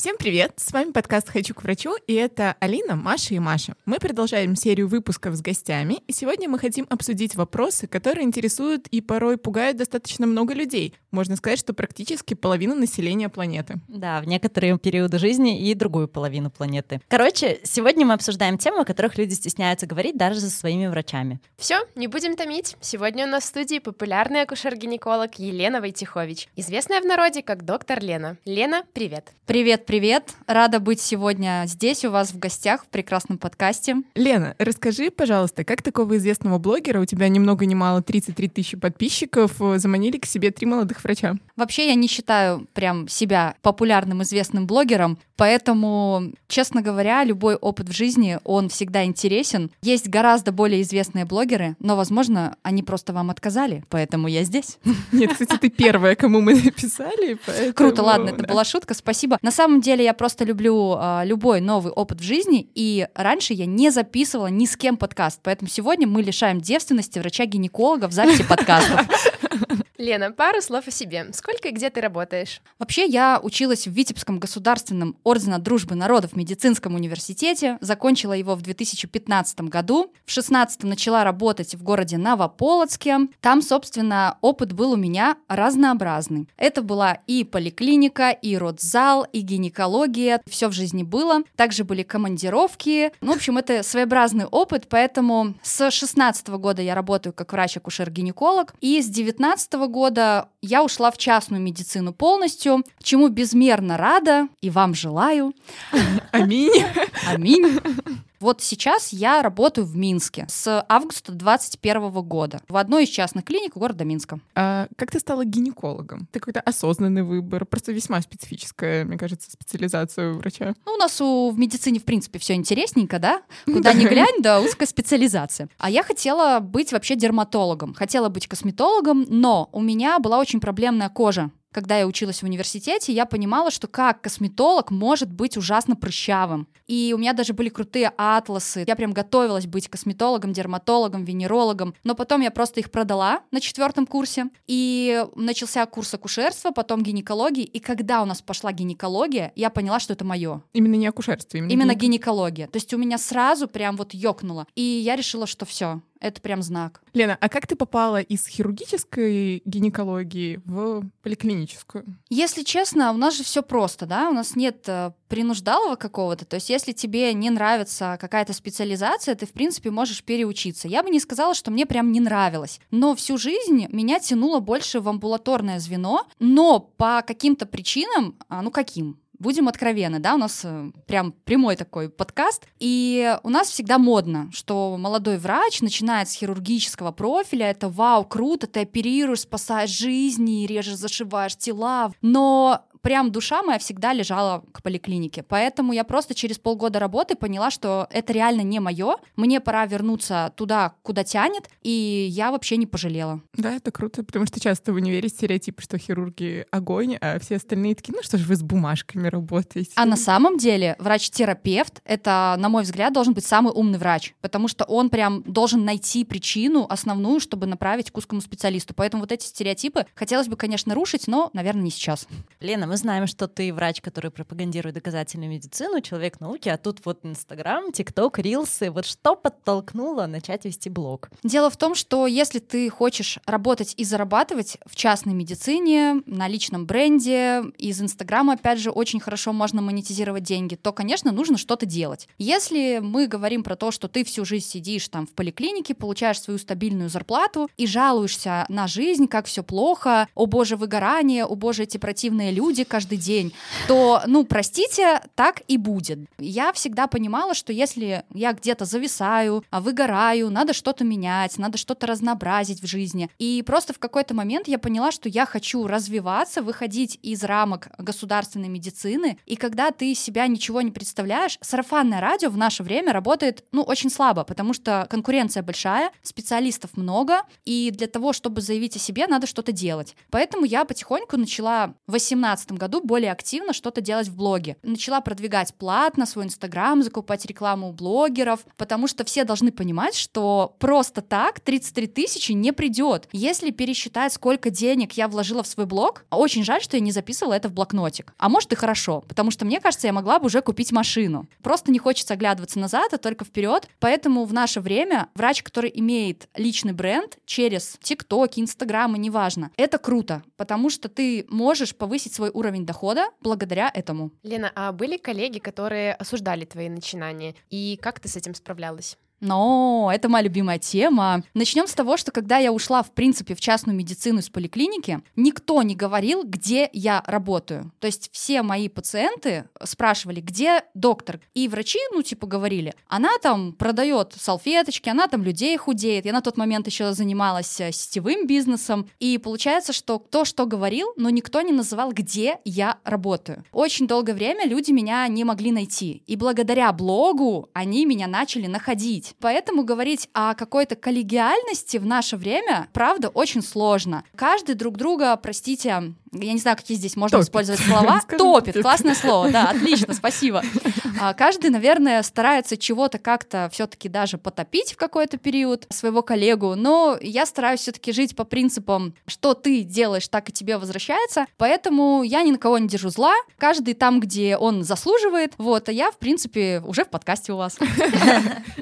Всем привет! С вами подкаст «Хочу к врачу» и это Алина, Маша и Маша. Мы продолжаем серию выпусков с гостями, и сегодня мы хотим обсудить вопросы, которые интересуют и порой пугают достаточно много людей. Можно сказать, что практически половину населения планеты. Да, в некоторые периоды жизни и другую половину планеты. Короче, сегодня мы обсуждаем темы, о которых люди стесняются говорить даже со своими врачами. Все, не будем томить. Сегодня у нас в студии популярный акушер-гинеколог Елена Войтихович, известная в народе как доктор Лена. Лена, привет! Привет, привет! Рада быть сегодня здесь у вас в гостях в прекрасном подкасте. Лена, расскажи, пожалуйста, как такого известного блогера, у тебя ни много ни мало 33 тысячи подписчиков, э, заманили к себе три молодых врача? Вообще я не считаю прям себя популярным известным блогером, поэтому, честно говоря, любой опыт в жизни, он всегда интересен. Есть гораздо более известные блогеры, но, возможно, они просто вам отказали, поэтому я здесь. Нет, кстати, ты первая, кому мы написали. Поэтому... Круто, ладно, это была шутка, спасибо. На самом деле я просто люблю э, любой новый опыт в жизни, и раньше я не записывала ни с кем подкаст, поэтому сегодня мы лишаем девственности врача-гинеколога в записи подкастов. Лена, пару слов о себе. Сколько и где ты работаешь? Вообще, я училась в Витебском государственном ордена дружбы народов медицинском университете, закончила его в 2015 году. В 2016 начала работать в городе Новополоцке. Там, собственно, опыт был у меня разнообразный. Это была и поликлиника, и родзал, и гинекология. Все в жизни было. Также были командировки. Ну, в общем, это своеобразный опыт, поэтому с 16 года я работаю как врач-акушер-гинеколог, и с 19 года я ушла в частную медицину полностью, чему безмерно рада и вам желаю. Аминь. Аминь. Вот сейчас я работаю в Минске с августа 2021 года в одной из частных клиник города Минска. А как ты стала гинекологом? Это какой-то осознанный выбор, просто весьма специфическая, мне кажется, специализация у врача. Ну, у нас у, в медицине, в принципе, все интересненько, да? Куда ни глянь, да, узкая специализация. А я хотела быть вообще дерматологом, хотела быть косметологом, но у меня была очень проблемная кожа когда я училась в университете, я понимала, что как косметолог может быть ужасно прыщавым. И у меня даже были крутые атласы. Я прям готовилась быть косметологом, дерматологом, венерологом. Но потом я просто их продала на четвертом курсе. И начался курс акушерства, потом гинекологии. И когда у нас пошла гинекология, я поняла, что это мое. Именно не акушерство, именно, именно гинекология. То есть у меня сразу прям вот ёкнуло. И я решила, что все, это прям знак. Лена, а как ты попала из хирургической гинекологии в поликлиническую? Если честно, у нас же все просто, да, у нас нет э, принуждалого какого-то. То есть, если тебе не нравится какая-то специализация, ты, в принципе, можешь переучиться. Я бы не сказала, что мне прям не нравилось. Но всю жизнь меня тянуло больше в амбулаторное звено, но по каким-то причинам, а, ну каким? Будем откровенны, да, у нас э, прям прямой такой подкаст, и у нас всегда модно, что молодой врач начинает с хирургического профиля, это вау, круто, ты оперируешь, спасаешь жизни, режешь, зашиваешь тела, но прям душа моя всегда лежала к поликлинике. Поэтому я просто через полгода работы поняла, что это реально не мое. Мне пора вернуться туда, куда тянет, и я вообще не пожалела. Да, это круто, потому что часто в универе стереотип, что хирурги огонь, а все остальные такие, ну что ж вы с бумажками работаете. А на самом деле врач-терапевт — это, на мой взгляд, должен быть самый умный врач, потому что он прям должен найти причину основную, чтобы направить к узкому специалисту. Поэтому вот эти стереотипы хотелось бы, конечно, рушить, но, наверное, не сейчас. Лена, мы знаем, что ты врач, который пропагандирует доказательную медицину, человек науки, а тут вот Инстаграм, ТикТок, Рилсы. Вот что подтолкнуло начать вести блог? Дело в том, что если ты хочешь работать и зарабатывать в частной медицине, на личном бренде, из Инстаграма, опять же, очень хорошо можно монетизировать деньги, то, конечно, нужно что-то делать. Если мы говорим про то, что ты всю жизнь сидишь там в поликлинике, получаешь свою стабильную зарплату и жалуешься на жизнь, как все плохо, о боже, выгорание, о боже, эти противные люди, люди каждый день, то, ну, простите, так и будет. Я всегда понимала, что если я где-то зависаю, а выгораю, надо что-то менять, надо что-то разнообразить в жизни. И просто в какой-то момент я поняла, что я хочу развиваться, выходить из рамок государственной медицины. И когда ты себя ничего не представляешь, сарафанное радио в наше время работает, ну, очень слабо, потому что конкуренция большая, специалистов много, и для того, чтобы заявить о себе, надо что-то делать. Поэтому я потихоньку начала в 18 2019 году более активно что-то делать в блоге. Начала продвигать платно свой Инстаграм, закупать рекламу у блогеров, потому что все должны понимать, что просто так 33 тысячи не придет. Если пересчитать, сколько денег я вложила в свой блог, очень жаль, что я не записывала это в блокнотик. А может и хорошо, потому что мне кажется, я могла бы уже купить машину. Просто не хочется оглядываться назад, а только вперед. Поэтому в наше время врач, который имеет личный бренд через ТикТоки, Инстаграмы, неважно, это круто, потому что ты можешь повысить свой уровень дохода благодаря этому. Лена, а были коллеги, которые осуждали твои начинания? И как ты с этим справлялась? Но это моя любимая тема. Начнем с того, что когда я ушла, в принципе, в частную медицину из поликлиники, никто не говорил, где я работаю. То есть все мои пациенты спрашивали, где доктор. И врачи, ну, типа, говорили, она там продает салфеточки, она там людей худеет. Я на тот момент еще занималась э, сетевым бизнесом. И получается, что кто что говорил, но никто не называл, где я работаю. Очень долгое время люди меня не могли найти. И благодаря блогу они меня начали находить говорить. Поэтому говорить о какой-то коллегиальности в наше время, правда, очень сложно. Каждый друг друга, простите, я не знаю, какие здесь можно топит. использовать слова. Топит, классное слово, да, отлично, спасибо. А, каждый, наверное, старается чего-то как-то все-таки даже потопить в какой-то период своего коллегу, но я стараюсь все-таки жить по принципам, что ты делаешь, так и тебе возвращается, поэтому я ни на кого не держу зла, каждый там, где он заслуживает, вот, а я, в принципе, уже в подкасте у вас.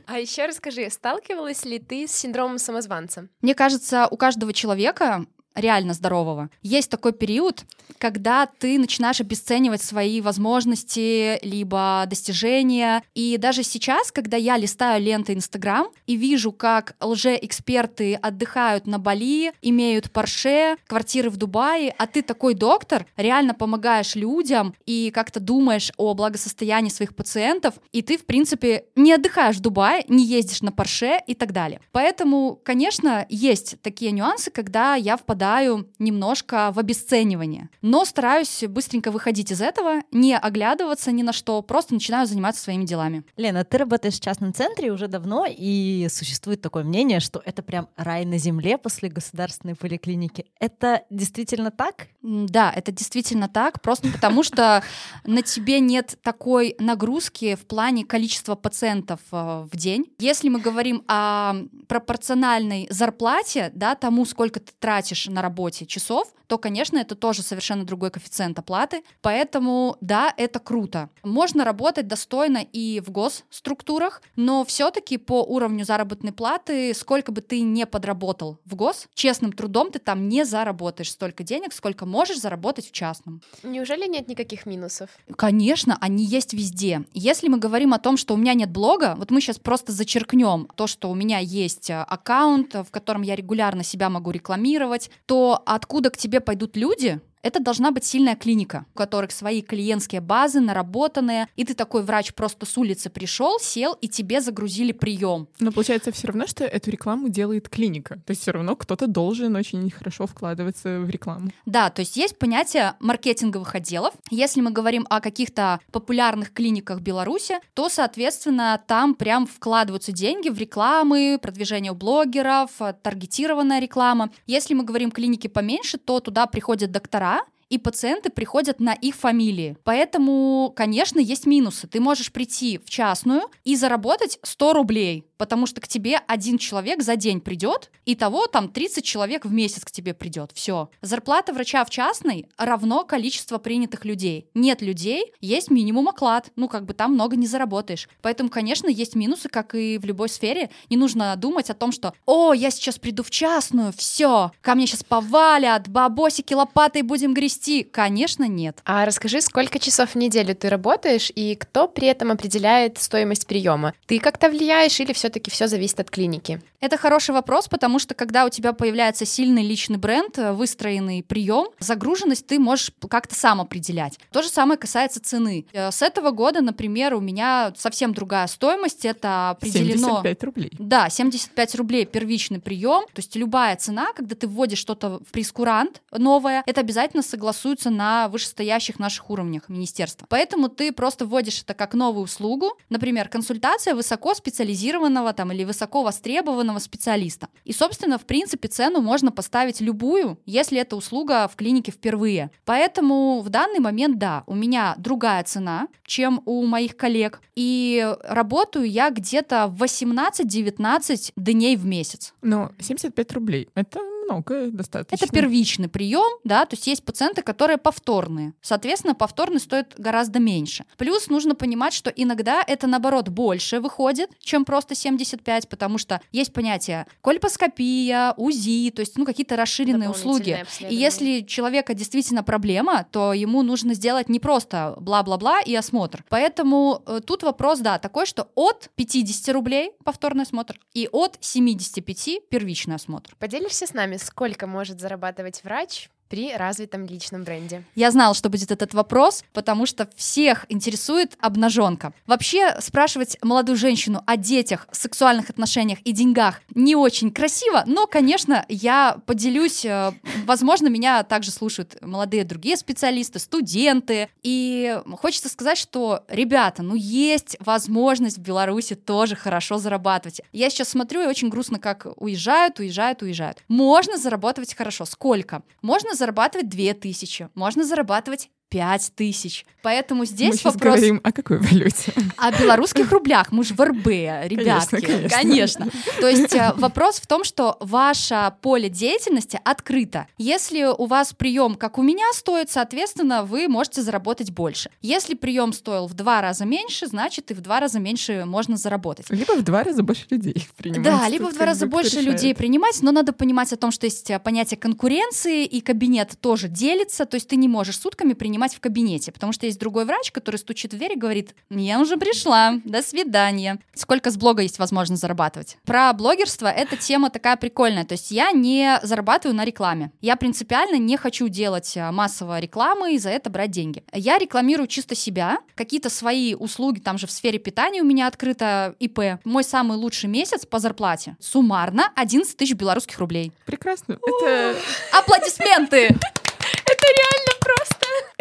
А еще расскажи, сталкивалась ли ты с синдромом самозванца? Мне кажется, у каждого человека реально здорового. Есть такой период, когда ты начинаешь обесценивать свои возможности, либо достижения. И даже сейчас, когда я листаю ленты Инстаграм и вижу, как лже-эксперты отдыхают на Бали, имеют Порше, квартиры в Дубае, а ты такой доктор, реально помогаешь людям и как-то думаешь о благосостоянии своих пациентов, и ты, в принципе, не отдыхаешь в Дубае, не ездишь на Порше и так далее. Поэтому, конечно, есть такие нюансы, когда я впадаю впадаю немножко в обесценивание. Но стараюсь быстренько выходить из этого, не оглядываться ни на что, просто начинаю заниматься своими делами. Лена, ты работаешь в частном центре уже давно, и существует такое мнение, что это прям рай на земле после государственной поликлиники. Это действительно так? Да, это действительно так, просто потому что на тебе нет такой нагрузки в плане количества пациентов э, в день. Если мы говорим о пропорциональной зарплате, да, тому, сколько ты тратишь на работе часов, то, конечно, это тоже совершенно другой коэффициент оплаты. Поэтому, да, это круто. Можно работать достойно и в госструктурах, но все-таки по уровню заработной платы, сколько бы ты не подработал в гос, честным трудом ты там не заработаешь столько денег, сколько можешь заработать в частном. Неужели нет никаких минусов? Конечно, они есть везде. Если мы говорим о том, что у меня нет блога, вот мы сейчас просто зачеркнем то, что у меня есть э, аккаунт, в котором я регулярно себя могу рекламировать, то откуда к тебе пойдут люди, это должна быть сильная клиника, у которых свои клиентские базы наработанные, и ты такой врач просто с улицы пришел, сел, и тебе загрузили прием. Но получается все равно, что эту рекламу делает клиника. То есть все равно кто-то должен очень хорошо вкладываться в рекламу. Да, то есть есть понятие маркетинговых отделов. Если мы говорим о каких-то популярных клиниках Беларуси, то, соответственно, там прям вкладываются деньги в рекламы, продвижение блогеров, таргетированная реклама. Если мы говорим клиники поменьше, то туда приходят доктора, и пациенты приходят на их фамилии. Поэтому, конечно, есть минусы. Ты можешь прийти в частную и заработать 100 рублей, потому что к тебе один человек за день придет, и того там 30 человек в месяц к тебе придет. Все. Зарплата врача в частной равно количество принятых людей. Нет людей, есть минимум оклад. Ну, как бы там много не заработаешь. Поэтому, конечно, есть минусы, как и в любой сфере. Не нужно думать о том, что «О, я сейчас приду в частную, все, ко мне сейчас повалят, бабосики лопатой будем грести». Конечно, нет. А расскажи, сколько часов в неделю ты работаешь, и кто при этом определяет стоимость приема? Ты как-то влияешь или все все-таки все зависит от клиники? Это хороший вопрос, потому что когда у тебя появляется сильный личный бренд, э, выстроенный прием, загруженность ты можешь как-то сам определять. То же самое касается цены. Э, с этого года, например, у меня совсем другая стоимость. Это определено... 75 рублей. Да, 75 рублей первичный прием. То есть любая цена, когда ты вводишь что-то в прескурант новое, это обязательно согласуется на вышестоящих наших уровнях министерства. Поэтому ты просто вводишь это как новую услугу. Например, консультация высоко специализирована востребованного там или высоко востребованного специалиста. И, собственно, в принципе, цену можно поставить любую, если эта услуга в клинике впервые. Поэтому в данный момент, да, у меня другая цена, чем у моих коллег, и работаю я где-то 18-19 дней в месяц. Но 75 рублей — это много достаточно. Это первичный прием, да, то есть есть пациенты, которые повторные. Соответственно, повторный стоит гораздо меньше. Плюс нужно понимать, что иногда это, наоборот, больше выходит, чем просто 75, потому что есть понятие кольпоскопия, УЗИ, то есть, ну, какие-то расширенные услуги. И если человека действительно проблема, то ему нужно сделать не просто бла-бла-бла и осмотр. Поэтому э, тут вопрос, да, такой, что от 50 рублей повторный осмотр и от 75 первичный осмотр. Поделишься с нами, сколько может зарабатывать врач при развитом личном бренде? Я знала, что будет этот вопрос, потому что всех интересует обнаженка. Вообще спрашивать молодую женщину о детях, сексуальных отношениях и деньгах не очень красиво, но, конечно, я поделюсь. э, Возможно, меня также слушают молодые другие специалисты, студенты. И хочется сказать, что, ребята, ну есть возможность в Беларуси тоже хорошо зарабатывать. Я сейчас смотрю и очень грустно, как уезжают, уезжают, уезжают. Можно зарабатывать хорошо. Сколько? Можно зарабатывать 2000, можно зарабатывать 5 тысяч. Поэтому Мы здесь сейчас вопрос говорим о какой валюте? о белорусских рублях. Мы же в РБ, ребятки. конечно. конечно. То есть э, вопрос в том, что ваше поле деятельности открыто. Если у вас прием, как у меня, стоит, соответственно, вы можете заработать больше. Если прием стоил в два раза меньше, значит и в два раза меньше можно заработать. Либо в два раза больше людей принимать. Да, либо Тут в два раза больше решает. людей принимать, но надо понимать о том, что есть э, понятие конкуренции, и кабинет тоже делится, то есть ты не можешь сутками принимать в кабинете, потому что есть другой врач, который стучит в дверь и говорит, я уже пришла, до свидания. Сколько с блога есть возможность зарабатывать? Про блогерство эта тема такая прикольная, то есть я не зарабатываю на рекламе. Я принципиально не хочу делать э, массово рекламы и за это брать деньги. Я рекламирую чисто себя, какие-то свои услуги, там же в сфере питания у меня открыто ИП. Мой самый лучший месяц по зарплате суммарно 11 тысяч белорусских рублей. Прекрасно. Это, Аплодисменты!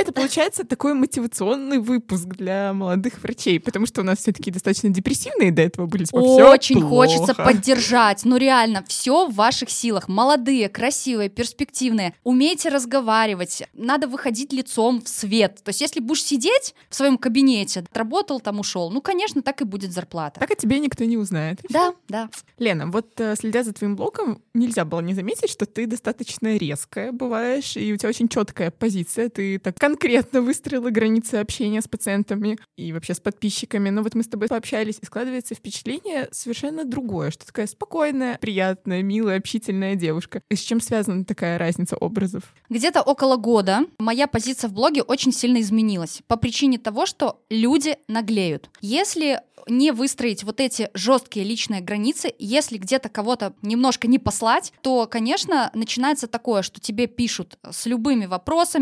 это получается такой мотивационный выпуск для молодых врачей, потому что у нас все-таки достаточно депрессивные до этого были. типа, «Всё Очень плохо». хочется поддержать. Ну реально, все в ваших силах. Молодые, красивые, перспективные. Умейте разговаривать. Надо выходить лицом в свет. То есть, если будешь сидеть в своем кабинете, отработал там, ушел, ну, конечно, так и будет зарплата. Так о тебе никто не узнает. Да, да. Лена, вот э, следя за твоим блогом, нельзя было не заметить, что ты достаточно резкая бываешь, и у тебя очень четкая позиция. Ты так конкретно выстроила границы общения с пациентами и вообще с подписчиками. Но вот мы с тобой пообщались, и складывается впечатление совершенно другое, что такая спокойная, приятная, милая, общительная девушка. И с чем связана такая разница образов? Где-то около года моя позиция в блоге очень сильно изменилась по причине того, что люди наглеют. Если не выстроить вот эти жесткие личные границы, если где-то кого-то немножко не послать, то, конечно, начинается такое, что тебе пишут с любыми вопросами,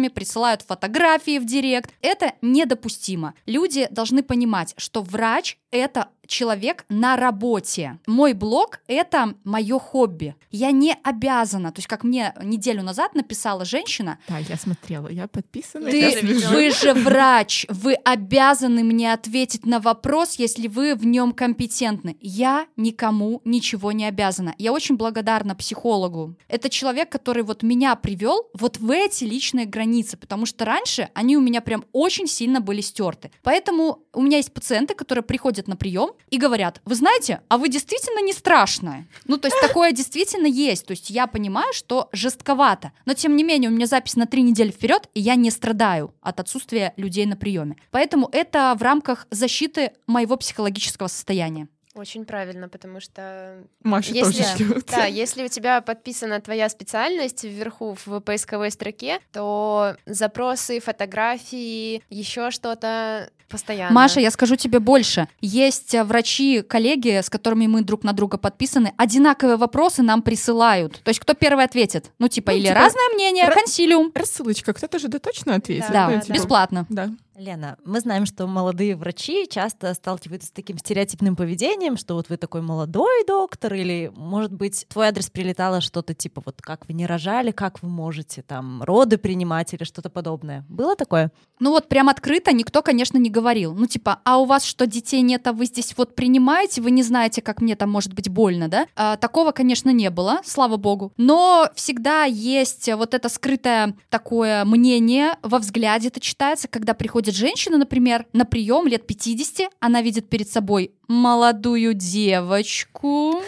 присылают фотографии в директ. Это недопустимо. Люди должны понимать, что врач — это человек на работе. Мой блог — это мое хобби. Я не обязана, то есть как мне неделю назад написала женщина, Да, я смотрела, я подписана. ты, я слежу. вы же врач, вы обязаны мне ответить на вопрос, если вы в нем компетентны. Я никому ничего не обязана. Я очень благодарна психологу. Это человек, который вот меня привел вот в эти личные границы, потому что раньше они у меня прям очень сильно были стерты. Поэтому у меня есть пациенты, которые приходят на прием и говорят, вы знаете, а вы действительно не страшная. Ну, то есть такое действительно есть. То есть я понимаю, что жестковато. Но тем не менее, у меня запись на три недели вперед, и я не страдаю от отсутствия людей на приеме. Поэтому это в рамках защиты моего психологического состояния. Очень правильно, потому что Маша Если- тоже шлют. Да, если у тебя подписана твоя специальность вверху в поисковой строке, то запросы, фотографии, еще что-то постоянно. Маша, я скажу тебе больше. Есть э, врачи, коллеги, с которыми мы друг на друга подписаны, одинаковые вопросы нам присылают. То есть кто первый ответит? Ну, типа, Ну, или типа, разное мнение, ра- консилиум. Рассылочка, кто-то же да точно ответит. Да, Ну, да, типа, Бесплатно. Да. Лена, мы знаем, что молодые врачи часто сталкиваются с таким стереотипным поведением, что вот вы такой молодой доктор, или, может быть, твой адрес прилетало что-то типа вот как вы не рожали, как вы можете там роды принимать или что-то подобное. Было такое? Ну вот прям открыто никто, конечно, не говорил. Ну типа, а у вас что, детей нет, а вы здесь вот принимаете, вы не знаете, как мне там может быть больно, да? А, такого, конечно, не было, слава богу. Но всегда есть вот это скрытое такое мнение во взгляде, это читается, когда приходит женщина, например, на прием лет 50, она видит перед собой молодую девочку,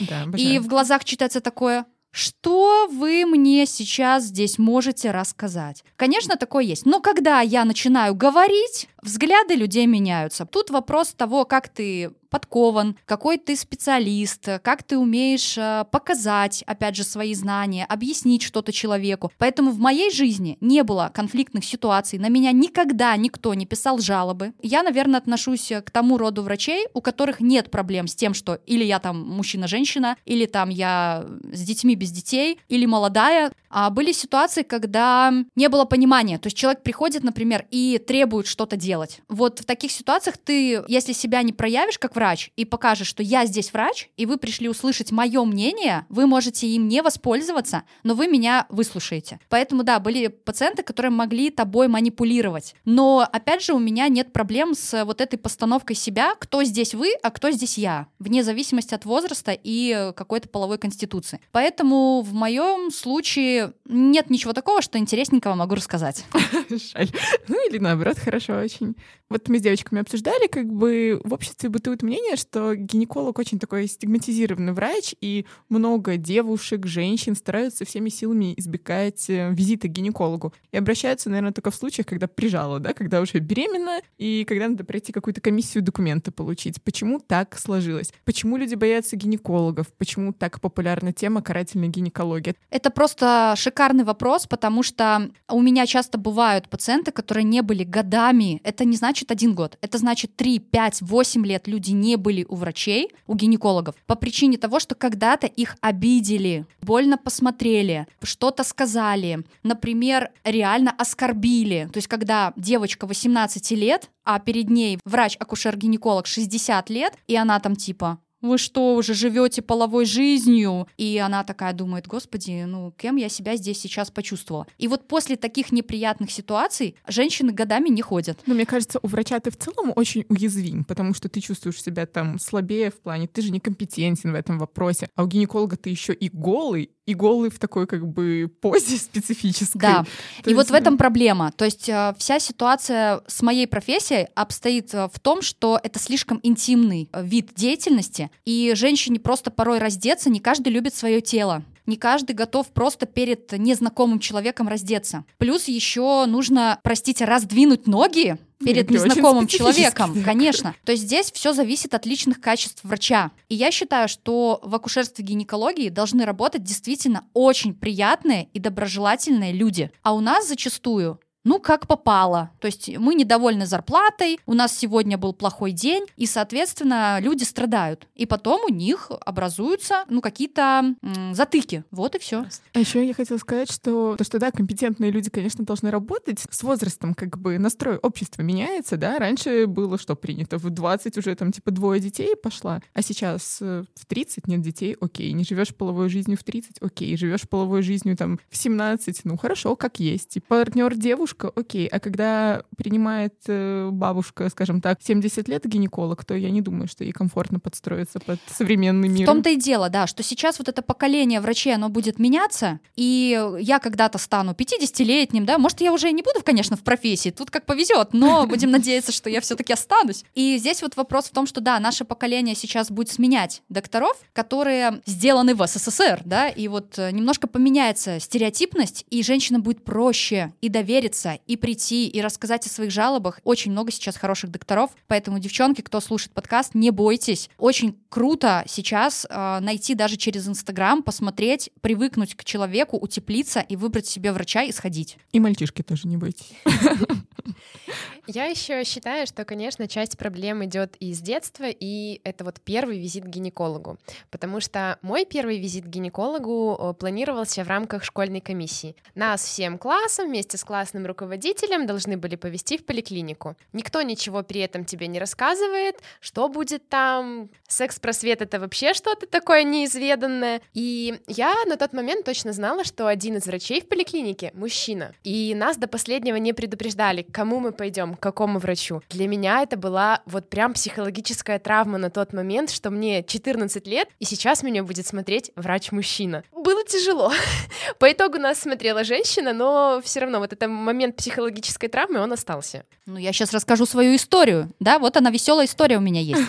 Да, и в глазах читается такое что вы мне сейчас здесь можете рассказать? Конечно, такое есть. Но когда я начинаю говорить, взгляды людей меняются. Тут вопрос того, как ты подкован, какой ты специалист, как ты умеешь э, показать, опять же, свои знания, объяснить что-то человеку. Поэтому в моей жизни не было конфликтных ситуаций, на меня никогда никто не писал жалобы. Я, наверное, отношусь к тому роду врачей, у которых нет проблем с тем, что или я там мужчина-женщина, или там я с детьми без детей, или молодая. А были ситуации, когда не было понимания. То есть человек приходит, например, и требует что-то делать. Вот в таких ситуациях ты, если себя не проявишь как врач и покажешь, что я здесь врач, и вы пришли услышать мое мнение, вы можете им не воспользоваться, но вы меня выслушаете. Поэтому, да, были пациенты, которые могли тобой манипулировать. Но, опять же, у меня нет проблем с вот этой постановкой себя, кто здесь вы, а кто здесь я, вне зависимости от возраста и какой-то половой конституции. Поэтому в моем случае нет ничего такого, что интересненького могу рассказать. Жаль. Ну или наоборот, хорошо очень. Вот мы с девочками обсуждали, как бы в обществе бытует мнение, что гинеколог очень такой стигматизированный врач, и много девушек, женщин стараются всеми силами избегать э, визита к гинекологу. И обращаются, наверное, только в случаях, когда прижала, да, когда уже беременна, и когда надо пройти какую-то комиссию документы получить. Почему так сложилось? Почему люди боятся гинекологов? Почему так популярна тема карательной гинекологии? Это просто шикарный вопрос, потому что у меня часто бывают пациенты, которые не были годами. Это не значит один год. Это значит 3, 5, 8 лет люди не были у врачей, у гинекологов, по причине того, что когда-то их обидели, больно посмотрели, что-то сказали, например, реально оскорбили. То есть когда девочка 18 лет, а перед ней врач-акушер-гинеколог 60 лет, и она там типа вы что, уже живете половой жизнью? И она такая думает, господи, ну кем я себя здесь сейчас почувствовала? И вот после таких неприятных ситуаций женщины годами не ходят. Но мне кажется, у врача ты в целом очень уязвим, потому что ты чувствуешь себя там слабее в плане, ты же некомпетентен в этом вопросе, а у гинеколога ты еще и голый, и голый в такой как бы позе специфической. Да, То и вот есть, в этом проблема. То есть э, вся ситуация с моей профессией обстоит э, в том, что это слишком интимный э, вид деятельности, и женщине просто порой раздеться, не каждый любит свое тело. Не каждый готов просто перед незнакомым человеком раздеться. Плюс еще нужно, простите, раздвинуть ноги перед Это незнакомым человеком, конечно. То есть здесь все зависит от личных качеств врача. И я считаю, что в акушерстве гинекологии должны работать действительно очень приятные и доброжелательные люди. А у нас зачастую ну, как попало. То есть мы недовольны зарплатой, у нас сегодня был плохой день, и, соответственно, люди страдают. И потом у них образуются, ну, какие-то м, затыки. Вот и все. А еще я хотела сказать, что то, что да, компетентные люди, конечно, должны работать. С возрастом как бы настрой общества меняется, да. Раньше было что принято? В 20 уже там типа двое детей пошла, а сейчас э, в 30 нет детей, окей. Не живешь половой жизнью в 30, окей. Живешь половой жизнью там в 17, ну хорошо, как есть. И партнер девушка, окей. А когда принимает э, бабушка, скажем так, 70 лет гинеколог, то я не думаю, что ей комфортно подстроиться под современный мир. В том-то и дело, да, что сейчас вот это поколение врачей, оно будет меняться, и я когда-то стану 50-летним, да, может, я уже и не буду, конечно, в профессии, тут как повезет, но будем надеяться, что я все-таки останусь. И здесь вот вопрос в том, что да, наше поколение сейчас будет сменять докторов, которые сделаны в СССР, да, и вот э, немножко поменяется стереотипность, и женщинам будет проще и довериться, и прийти, и рассказать о своих жалобах. Очень много сейчас хороших докторов, поэтому, девчонки, кто слушает подкаст, не бойтесь. Очень круто сейчас э, найти даже через Инстаграм, посмотреть, привыкнуть к человеку, утеплиться и выбрать себе врача и сходить. И мальчишки тоже не бойтесь. Я еще считаю, что, конечно, часть проблем идет из детства, и это вот первый визит к гинекологу. Потому что мой первый визит к гинекологу э, планировался в рамках школьной комиссии. Нас всем классом вместе с классным руководителем руководителем должны были повести в поликлинику. Никто ничего при этом тебе не рассказывает, что будет там. Секс-просвет — это вообще что-то такое неизведанное. И я на тот момент точно знала, что один из врачей в поликлинике — мужчина. И нас до последнего не предупреждали, к кому мы пойдем, к какому врачу. Для меня это была вот прям психологическая травма на тот момент, что мне 14 лет, и сейчас меня будет смотреть врач-мужчина. Было тяжело. По итогу нас смотрела женщина, но все равно вот этот момент психологической травмы, он остался. Ну, я сейчас расскажу свою историю. Да, вот она, веселая история у меня есть.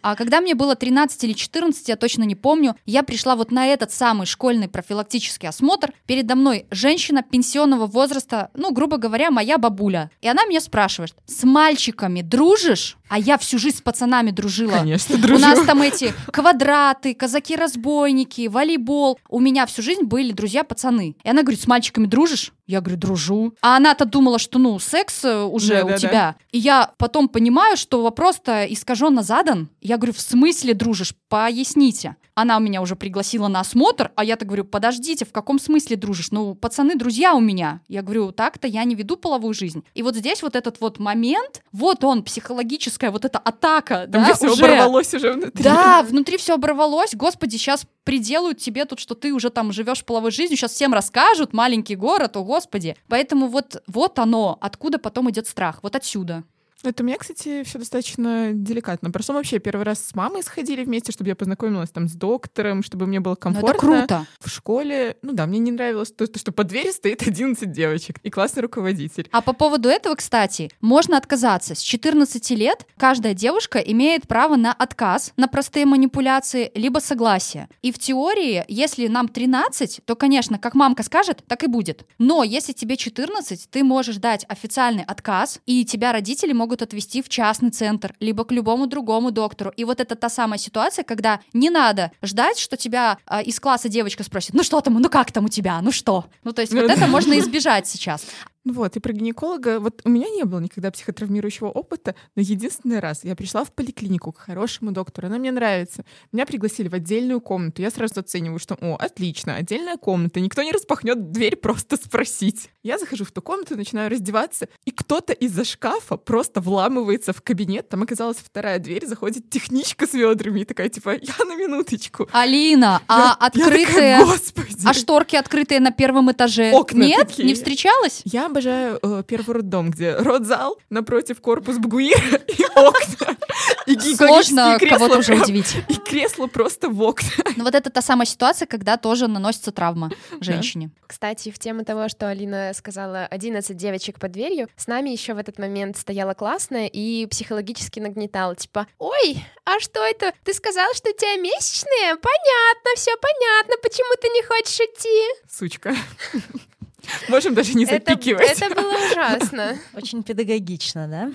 А когда мне было 13 или 14, я точно не помню, я пришла вот на этот самый школьный профилактический осмотр. Передо мной женщина пенсионного возраста, ну, грубо говоря, моя бабуля. И она меня спрашивает, с мальчиками дружишь? А я всю жизнь с пацанами дружила. Конечно, У дружу. нас там эти квадраты, казаки-разбойники, волейбол. У меня всю жизнь были друзья-пацаны. И она говорит, с мальчиками дружишь? Я говорю, дружу. А она-то думала, что, ну, секс э, уже у Да-да-да. тебя. И я потом понимаю, что вопрос-то искаженно задан. Я говорю, в смысле дружишь? Поясните. Она меня уже пригласила на осмотр, а я так говорю, подождите, в каком смысле дружишь? Ну, пацаны, друзья у меня. Я говорю, так-то я не веду половую жизнь. И вот здесь вот этот вот момент, вот он, психологическая вот эта атака, Там да, все уже. оборвалось уже внутри. Да, внутри все оборвалось. Господи, сейчас приделают тебе тут, что ты уже там живешь половой жизнью, сейчас всем расскажут, маленький город, о господи. Поэтому вот, вот оно, откуда потом идет страх, вот отсюда. Это у меня, кстати, все достаточно деликатно. Просто мы вообще первый раз с мамой сходили вместе, чтобы я познакомилась там с доктором, чтобы мне было Ну, это комфортно. круто. В школе, ну да, мне не нравилось то, то, что под дверью стоит 11 девочек и классный руководитель. А по поводу этого, кстати, можно отказаться. С 14 лет каждая девушка имеет право на отказ, на простые манипуляции, либо согласие. И в теории, если нам 13, то, конечно, как мамка скажет, так и будет. Но если тебе 14, ты можешь дать официальный отказ, и тебя родители могут отвести в частный центр, либо к любому другому доктору. И вот это та самая ситуация, когда не надо ждать, что тебя а, из класса девочка спросит, ну что там, ну как там у тебя, ну что? Ну то есть вот это можно избежать сейчас. Вот, и про гинеколога, вот у меня не было никогда психотравмирующего опыта, но единственный раз я пришла в поликлинику к хорошему доктору, она мне нравится. Меня пригласили в отдельную комнату, я сразу оцениваю, что, о, отлично, отдельная комната, никто не распахнет дверь просто спросить. Я захожу в ту комнату, начинаю раздеваться, и кто-то из-за шкафа просто вламывается в кабинет, там оказалась вторая дверь, заходит техничка с ведрами и такая, типа, я на минуточку. Алина, а Я- я открытые... такая, господи. А шторки открытые на первом этаже? Окна Нет? такие. Не встречалась? Я обожаю э, первый роддом, где родзал, напротив корпус Бгуира и окна. И Сложно кого-то уже удивить. И кресло просто в окна. Но вот это та самая ситуация, когда тоже наносится травма женщине. Кстати, в тему того, что Алина сказала 11 девочек под дверью, с нами еще в этот момент стояла классная и психологически нагнетала, типа, ой, а что это? Ты сказала, что у тебя месячные? Понятно, все понятно, почему ты не хочешь идти? Сучка. Можем даже не Это, запикивать. это было ужасно. Очень педагогично, да?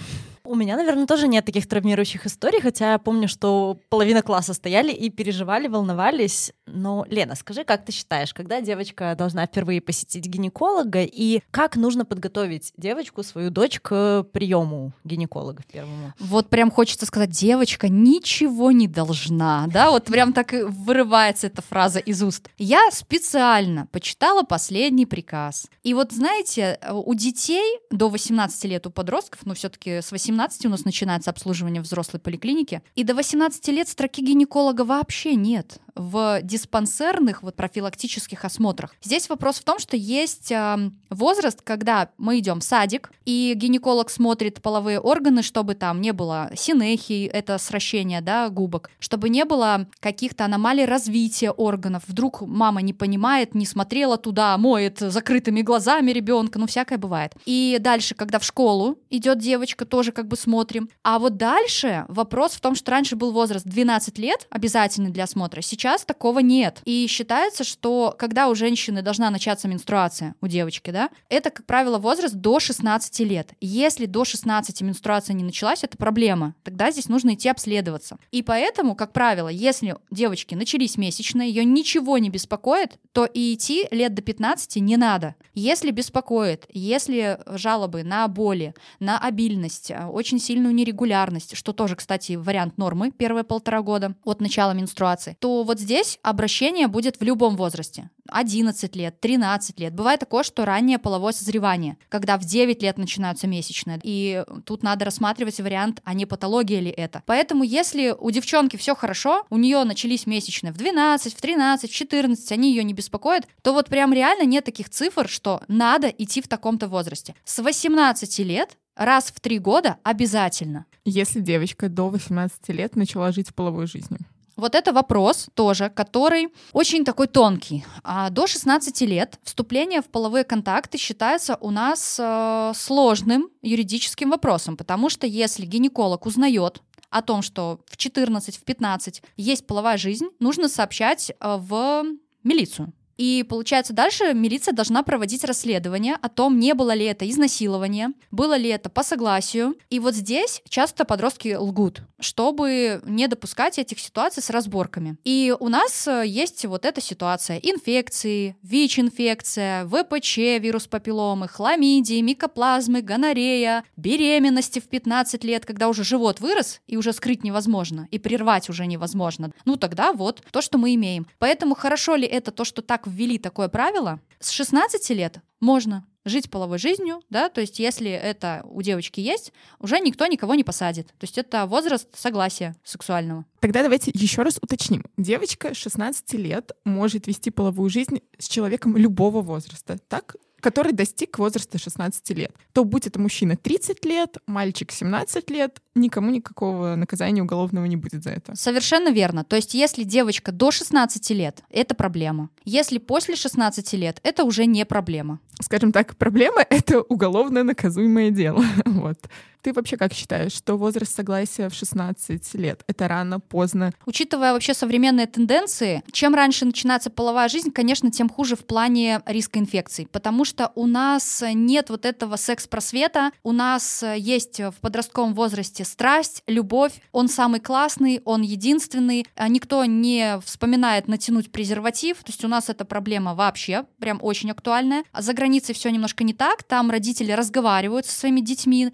У меня, наверное, тоже нет таких травмирующих историй, хотя я помню, что половина класса стояли и переживали, волновались. Но, Лена, скажи, как ты считаешь, когда девочка должна впервые посетить гинеколога и как нужно подготовить девочку, свою дочь к приему гинеколога первому? Вот прям хочется сказать, девочка ничего не должна, да, вот прям так и вырывается эта фраза из уст. Я специально почитала последний приказ. И вот, знаете, у детей до 18 лет, у подростков, ну все-таки с 18 у нас начинается обслуживание взрослой поликлиники, и до 18 лет строки гинеколога вообще нет в диспансерных вот профилактических осмотрах. Здесь вопрос в том, что есть эм, возраст, когда мы идем в садик, и гинеколог смотрит половые органы, чтобы там не было синехий, это сращение, да, губок, чтобы не было каких-то аномалий развития органов. Вдруг мама не понимает, не смотрела туда, моет закрытыми глазами ребенка, ну всякое бывает. И дальше, когда в школу идет девочка, тоже как бы смотрим. А вот дальше вопрос в том, что раньше был возраст 12 лет, обязательный для осмотра, сейчас такого нет. И считается, что когда у женщины должна начаться менструация, у девочки, да, это, как правило, возраст до 16 лет. Если до 16 менструация не началась, это проблема. Тогда здесь нужно идти обследоваться. И поэтому, как правило, если девочки начались месячные, ее ничего не беспокоит, то и идти лет до 15 не надо. Если беспокоит, если жалобы на боли, на обильность, а, очень сильную нерегулярность, что тоже, кстати, вариант нормы первые полтора года от начала менструации, то вот вот здесь обращение будет в любом возрасте. 11 лет, 13 лет. Бывает такое, что раннее половое созревание, когда в 9 лет начинаются месячные. И тут надо рассматривать вариант, а не патология ли это. Поэтому если у девчонки все хорошо, у нее начались месячные в 12, в 13, в 14, они ее не беспокоят, то вот прям реально нет таких цифр, что надо идти в таком-то возрасте. С 18 лет раз в три года обязательно. Если девочка до 18 лет начала жить половой жизнью. Вот это вопрос тоже, который очень такой тонкий. А до 16 лет вступление в половые контакты считается у нас э, сложным юридическим вопросом, потому что если гинеколог узнает о том, что в 14, в 15 есть половая жизнь, нужно сообщать э, в милицию. И получается, дальше милиция должна проводить расследование о том, не было ли это изнасилование, было ли это по согласию. И вот здесь часто подростки лгут, чтобы не допускать этих ситуаций с разборками. И у нас э, есть вот эта ситуация. Инфекции, ВИЧ-инфекция, ВПЧ, вирус папилломы, хламидии, микоплазмы, гонорея, беременности в 15 лет, когда уже живот вырос и уже скрыть невозможно, и прервать уже невозможно. Ну тогда вот то, что мы имеем. Поэтому хорошо ли это то, что так ввели такое правило, с 16 лет можно жить половой жизнью, да, то есть если это у девочки есть, уже никто никого не посадит. То есть это возраст согласия сексуального. Тогда давайте еще раз уточним. Девочка 16 лет может вести половую жизнь с человеком любого возраста, так? Который достиг возраста 16 лет. То будь это мужчина 30 лет, мальчик 17 лет, никому никакого наказания уголовного не будет за это. Совершенно верно. То есть если девочка до 16 лет, это проблема. Если после 16 лет, это уже не проблема. Скажем так, проблема — это уголовно наказуемое дело. вот. Ты вообще как считаешь, что возраст согласия в 16 лет — это рано, поздно? Учитывая вообще современные тенденции, чем раньше начинается половая жизнь, конечно, тем хуже в плане риска инфекций, потому что у нас нет вот этого секс-просвета, у нас есть в подростковом возрасте страсть, любовь, он самый классный, он единственный, а никто не вспоминает натянуть презерватив, то есть у нас эта проблема вообще прям очень актуальная. А за границей все немножко не так, там родители разговаривают со своими детьми,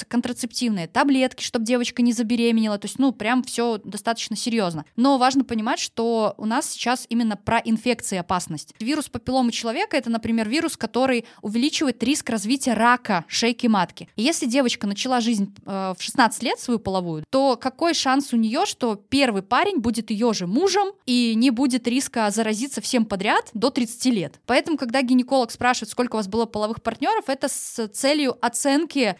назначаются контрацептивные таблетки, чтобы девочка не забеременела, то есть, ну, прям все достаточно серьезно. Но важно понимать, что у нас сейчас именно про инфекции опасность. Вирус папилломы человека — это, например, вирус, который увеличивает риск развития рака шейки матки. И если девочка начала жизнь э, в 16 16 лет свою половую, то какой шанс у нее, что первый парень будет ее же мужем и не будет риска заразиться всем подряд до 30 лет. Поэтому, когда гинеколог спрашивает, сколько у вас было половых партнеров, это с целью оценки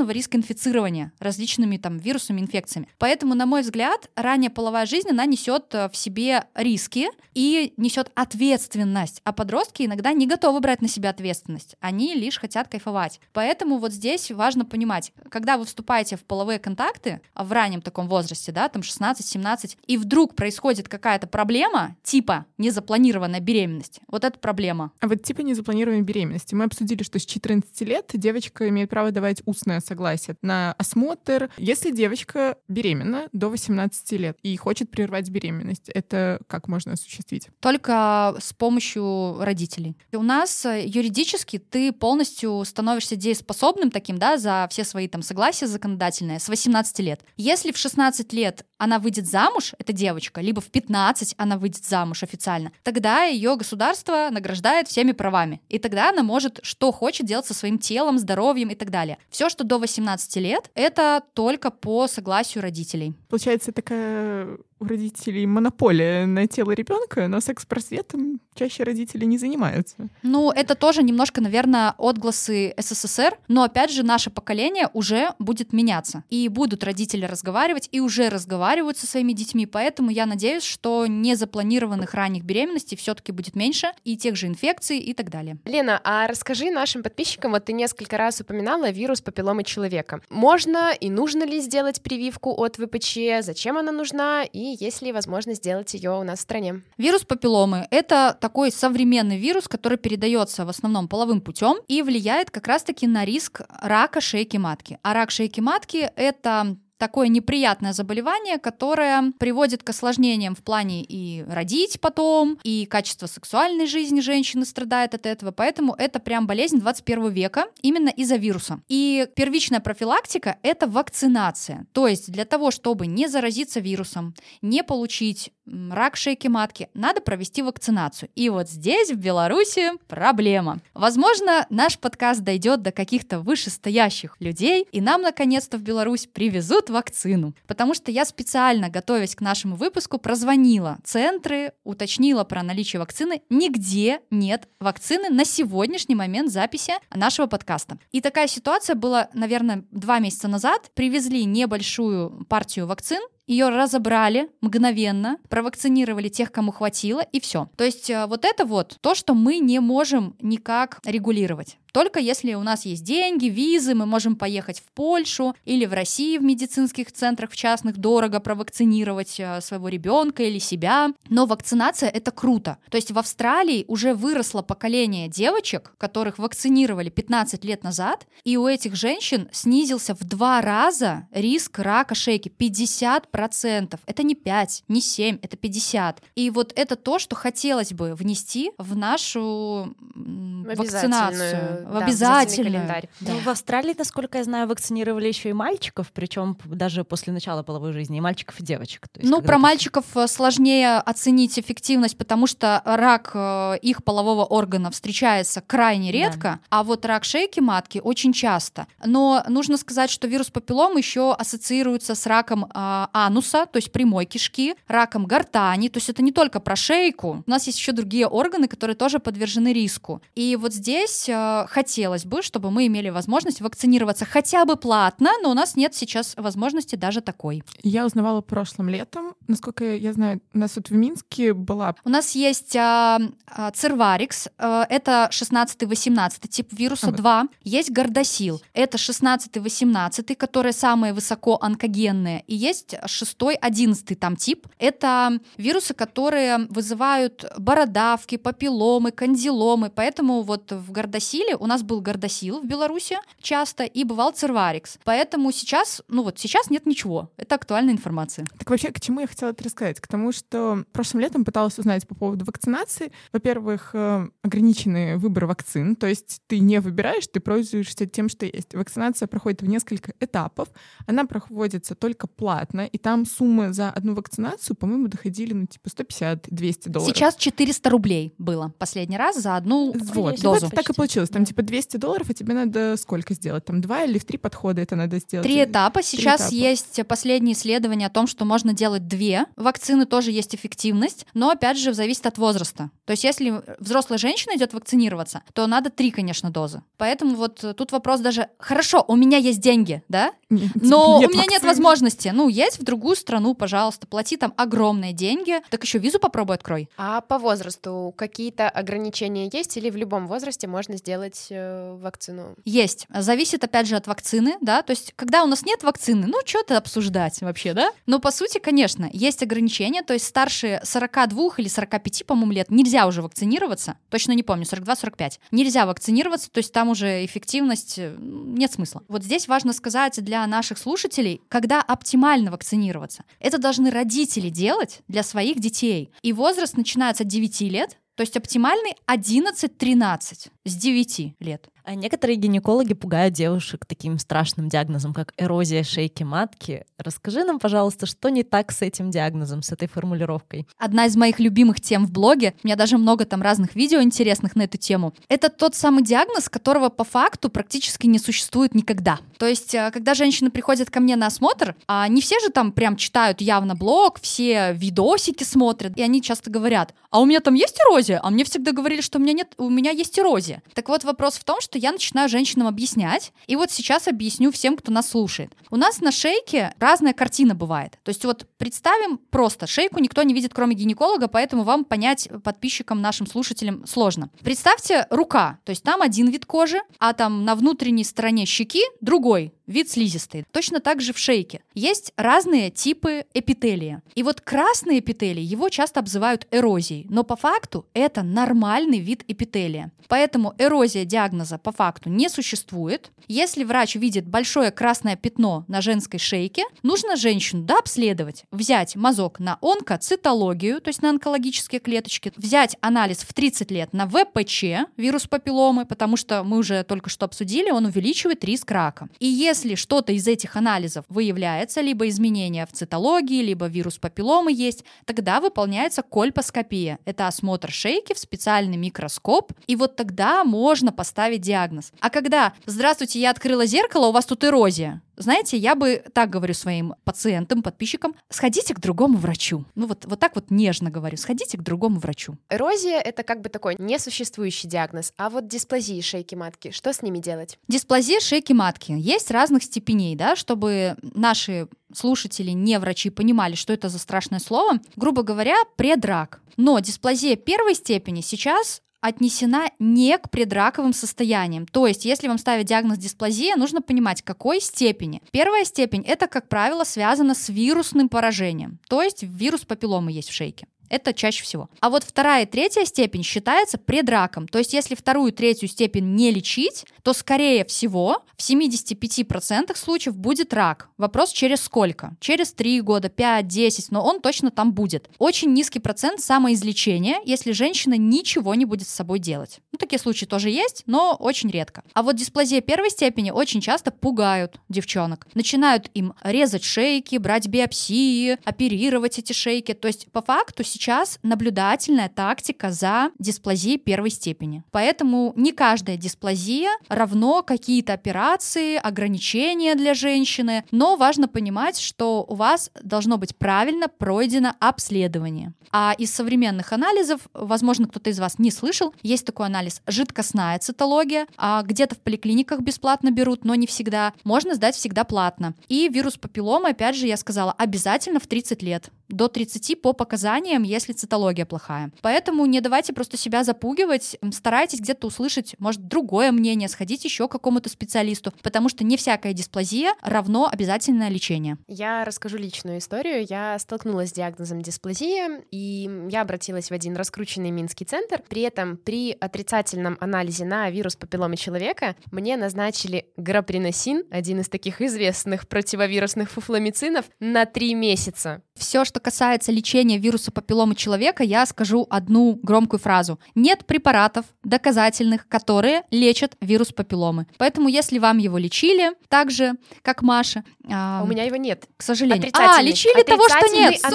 возможного риска инфицирования различными там вирусами, инфекциями. Поэтому, на мой взгляд, ранняя половая жизнь, она несет э, в себе риски и несет ответственность. А подростки иногда не готовы брать на себя ответственность. Они лишь хотят кайфовать. Поэтому вот здесь важно понимать, когда вы вступаете в половые контакты а в раннем таком возрасте, да, там 16-17, и вдруг происходит какая-то проблема, типа незапланированная беременность, вот это проблема. А вот типа незапланированной беременности. Мы обсудили, что с 14 лет девочка имеет право давать устное согласие на осмотр. Если девочка беременна до 18 лет и хочет прервать беременность, это как можно осуществить? Только с помощью родителей. У нас э, юридически ты полностью становишься дееспособным таким, да, за все свои там согласия законодательные с 18 лет. Если в 16 лет она выйдет замуж, эта девочка, либо в 15 она выйдет замуж официально, тогда ее государство награждает всеми правами. И тогда она может что хочет делать со своим телом, здоровьем и так далее. Все, что до 18 лет, это только по согласию родителей. Получается такая у родителей монополия на тело ребенка, но секс-просветом чаще родители не занимаются. Ну, это тоже немножко, наверное, отгласы СССР, но опять же наше поколение уже будет меняться. И будут родители разговаривать, и уже разговаривают со своими детьми, поэтому я надеюсь, что незапланированных ранних беременностей все-таки будет меньше, и тех же инфекций и так далее. Лена, а расскажи нашим подписчикам, вот ты несколько раз упоминала вирус папилломы человека. Можно и нужно ли сделать прививку от ВПЧ? Зачем она нужна? И есть ли возможность сделать ее у нас в стране? Вирус папилломы — это такой современный вирус, который передается в основном половым путем и влияет как раз-таки на риск рака шейки матки. А рак шейки матки — это такое неприятное заболевание, которое приводит к осложнениям в плане и родить потом, и качество сексуальной жизни женщины страдает от этого, поэтому это прям болезнь 21 века именно из-за вируса. И первичная профилактика — это вакцинация, то есть для того, чтобы не заразиться вирусом, не получить рак шейки матки, надо провести вакцинацию. И вот здесь, в Беларуси, проблема. Возможно, наш подкаст дойдет до каких-то вышестоящих людей, и нам, наконец-то, в Беларусь привезут вакцину. Потому что я специально, готовясь к нашему выпуску, прозвонила центры, уточнила про наличие вакцины. Нигде нет вакцины на сегодняшний момент записи нашего подкаста. И такая ситуация была, наверное, два месяца назад. Привезли небольшую партию вакцин, ее разобрали мгновенно, провакцинировали тех, кому хватило, и все. То есть э, вот это вот то, что мы не можем никак регулировать. Только если у нас есть деньги, визы, мы можем поехать в Польшу или в России в медицинских центрах в частных дорого провакцинировать э, своего ребенка или себя. Но вакцинация это круто. То есть в Австралии уже выросло поколение девочек, которых вакцинировали 15 лет назад, и у этих женщин снизился в два раза риск рака шейки. 50%. Это не 5, не 7, это 50. И вот это то, что хотелось бы внести в нашу вакцинацию. В да, обязательную. календарь. Ну, в Австралии, насколько я знаю, вакцинировали еще и мальчиков, причем даже после начала половой жизни, и мальчиков, и девочек. То есть Ну, про мальчиков э, сложнее оценить эффективность, потому что рак э, их полового органа встречается крайне Да. редко, а вот рак шейки матки очень часто. Но нужно сказать, что вирус папиллом еще ассоциируется с раком э, ануса, то есть прямой кишки, раком гортани, то есть это не только про шейку. У нас есть еще другие органы, которые тоже подвержены риску. И вот здесь э, хотелось бы, чтобы мы имели возможность вакцинироваться хотя бы платно, но у нас нет сейчас возможности даже такой. Я узнавала прошлым летом. Насколько я знаю, у нас вот в Минске была У нас есть а, а, Церварикс, а, это 16-18 тип вируса А, вот. 2. Есть Гордосил, это 16-18, которые самые высоко онкогенные. И есть 6-11 там тип. Это вирусы, которые вызывают бородавки, папилломы, кандиломы. Поэтому вот в Гордосиле у нас был Гордосил в Беларуси часто и бывал Церварикс. Поэтому сейчас, ну вот сейчас нет ничего. Это актуальная информация. Так вообще, к чему я хотела это рассказать? К тому, что прошлым летом пыталась узнать по поводу вакцинации. Во-первых, э, ограниченный выбор вакцин, то есть ты не выбираешь, ты пользуешься тем, что есть. Вакцинация проходит в несколько этапов, она проходится только платно, и там суммы за одну вакцинацию, по-моему, доходили, ну, типа 150-200 долларов. Сейчас 400 рублей было последний раз за одну Вот, дозу. вот так и получилось. Там. Типа 200 долларов, а тебе надо сколько сделать? Там два или в три подхода это надо сделать? Три этапа. Сейчас этапа. есть последние исследования о том, что можно делать две. Вакцины тоже есть эффективность, но опять же зависит от возраста. То есть если взрослая женщина идет вакцинироваться, то надо три, конечно, дозы. Поэтому вот тут вопрос даже, хорошо, у меня есть деньги, да? Нет, Но нет у меня нет вакцины. возможности. Ну, есть в другую страну, пожалуйста, плати там огромные деньги. Так еще визу попробуй открой. А по возрасту какие-то ограничения есть или в любом возрасте можно сделать э, вакцину? Есть. Зависит, опять же, от вакцины, да, то есть, когда у нас нет вакцины, ну, что-то обсуждать вообще, да? Но, по сути, конечно, есть ограничения, то есть, старше 42 или 45, по-моему, лет нельзя уже вакцинироваться, точно не помню, 42-45. Нельзя вакцинироваться, то есть, там уже эффективность, э, нет смысла. Вот здесь важно сказать для наших слушателей, когда оптимально вакцинироваться. Это должны родители делать для своих детей. И возраст начинается от 9 лет, то есть оптимальный 11-13 с 9 лет. А некоторые гинекологи пугают девушек таким страшным диагнозом, как эрозия шейки матки. Расскажи нам, пожалуйста, что не так с этим диагнозом, с этой формулировкой? одна из моих любимых тем в блоге. У меня даже много там разных видео интересных на эту тему. Это тот самый диагноз, которого по факту практически не существует никогда. То есть, э, когда женщины приходят ко мне на осмотр, а не все же там прям читают явно блог, все видосики смотрят, и они часто говорят, а у меня там есть эрозия? А мне всегда говорили, что у меня нет, у меня есть эрозия. Так вот, вопрос в том, что я начинаю женщинам объяснять, и вот сейчас объясню всем, кто нас слушает. У нас на шейке разная картина бывает. То есть вот представим просто, шейку никто не видит, кроме гинеколога, поэтому вам понять подписчикам, нашим слушателям сложно. Представьте рука, то есть там один вид кожи, а там на внутренней стороне щеки другой вид слизистой. Точно так же в шейке. Есть разные типы эпителия. И вот красный эпителий, его часто обзывают эрозией, но по факту это нормальный вид эпителия. Поэтому эрозия диагноза по факту не существует. Если врач видит большое красное пятно на женской шейке, нужно женщину дообследовать, взять мазок на онкоцитологию, то есть на онкологические клеточки, взять анализ в 30 лет на ВПЧ, вирус папилломы, потому что мы уже только что обсудили, он увеличивает риск рака. И если Если что-то из этих анализов выявляется, либо изменения в цитологии, либо вирус папилломы есть, тогда выполняется кольпоскопия. Это осмотр шейки в специальный микроскоп, и вот тогда можно поставить диагноз. А когда «Здравствуйте, я открыла зеркало, у вас тут эрозия», знаете, я бы так говорю своим пациентам, подписчикам, сходите к другому врачу. Ну вот, вот так вот нежно говорю, сходите к другому врачу. Эрозия — это как бы такой несуществующий диагноз, а вот дисплазии шейки матки, что с ними делать? Дисплазия шейки матки есть разных степеней, да, чтобы наши слушатели, не врачи, понимали, что это за страшное слово. Грубо говоря, предрак. Но дисплазия первой степени сейчас отнесена не к предраковым состояниям. То есть, если вам ставят диагноз дисплазия, нужно понимать, какой степени. Первая степень это, как правило, связано с вирусным поражением. То есть вирус папилломы есть в шейке. Это чаще всего. А вот вторая и третья степень считается предраком. То есть если вторую и третью степень не лечить, то скорее всего в 75% случаев будет рак. Вопрос через сколько? Через 3 года, 5, 10, но он точно там будет. Очень низкий процент самоизлечения, если женщина ничего не будет с собой делать. Ну, такие случаи тоже есть, но очень редко. А вот дисплазия первой степени очень часто пугают девчонок. Начинают им резать шейки, брать биопсии, оперировать эти шейки. То есть по факту сейчас наблюдательная тактика за дисплазией первой степени. Поэтому не каждая дисплазия равно какие-то операции, ограничения для женщины, но важно понимать, что у вас должно быть правильно пройдено обследование. А из современных анализов, возможно, кто-то из вас не слышал, есть такой анализ жидкостная цитология, а где-то в поликлиниках бесплатно берут, но не всегда. Можно сдать всегда платно. И вирус папилломы, опять же, я сказала, обязательно в 30 лет. До 30 по показаниям, если цитология плохая. Поэтому не давайте просто себя запугивать, старайтесь где-то услышать, может, другое мнение, сходить еще к какому-то специалисту, потому что не всякая дисплазия равно обязательное лечение. Я расскажу личную историю. Я столкнулась с диагнозом дисплазия, и я обратилась в один раскрученный Минский центр. При этом при отрицательном анализе на вирус папилломы человека мне назначили граприносин, один из таких известных противовирусных фуфломицинов, на три месяца. Все, что касается лечения вируса папилломы человека, я скажу одну громкую фразу. Нет препаратов доказательных, которые лечат вирус папилломы. Поэтому, если вам его лечили, так же, как Маша... А у меня его нет. К сожалению. А, лечили того, что нет. Супер!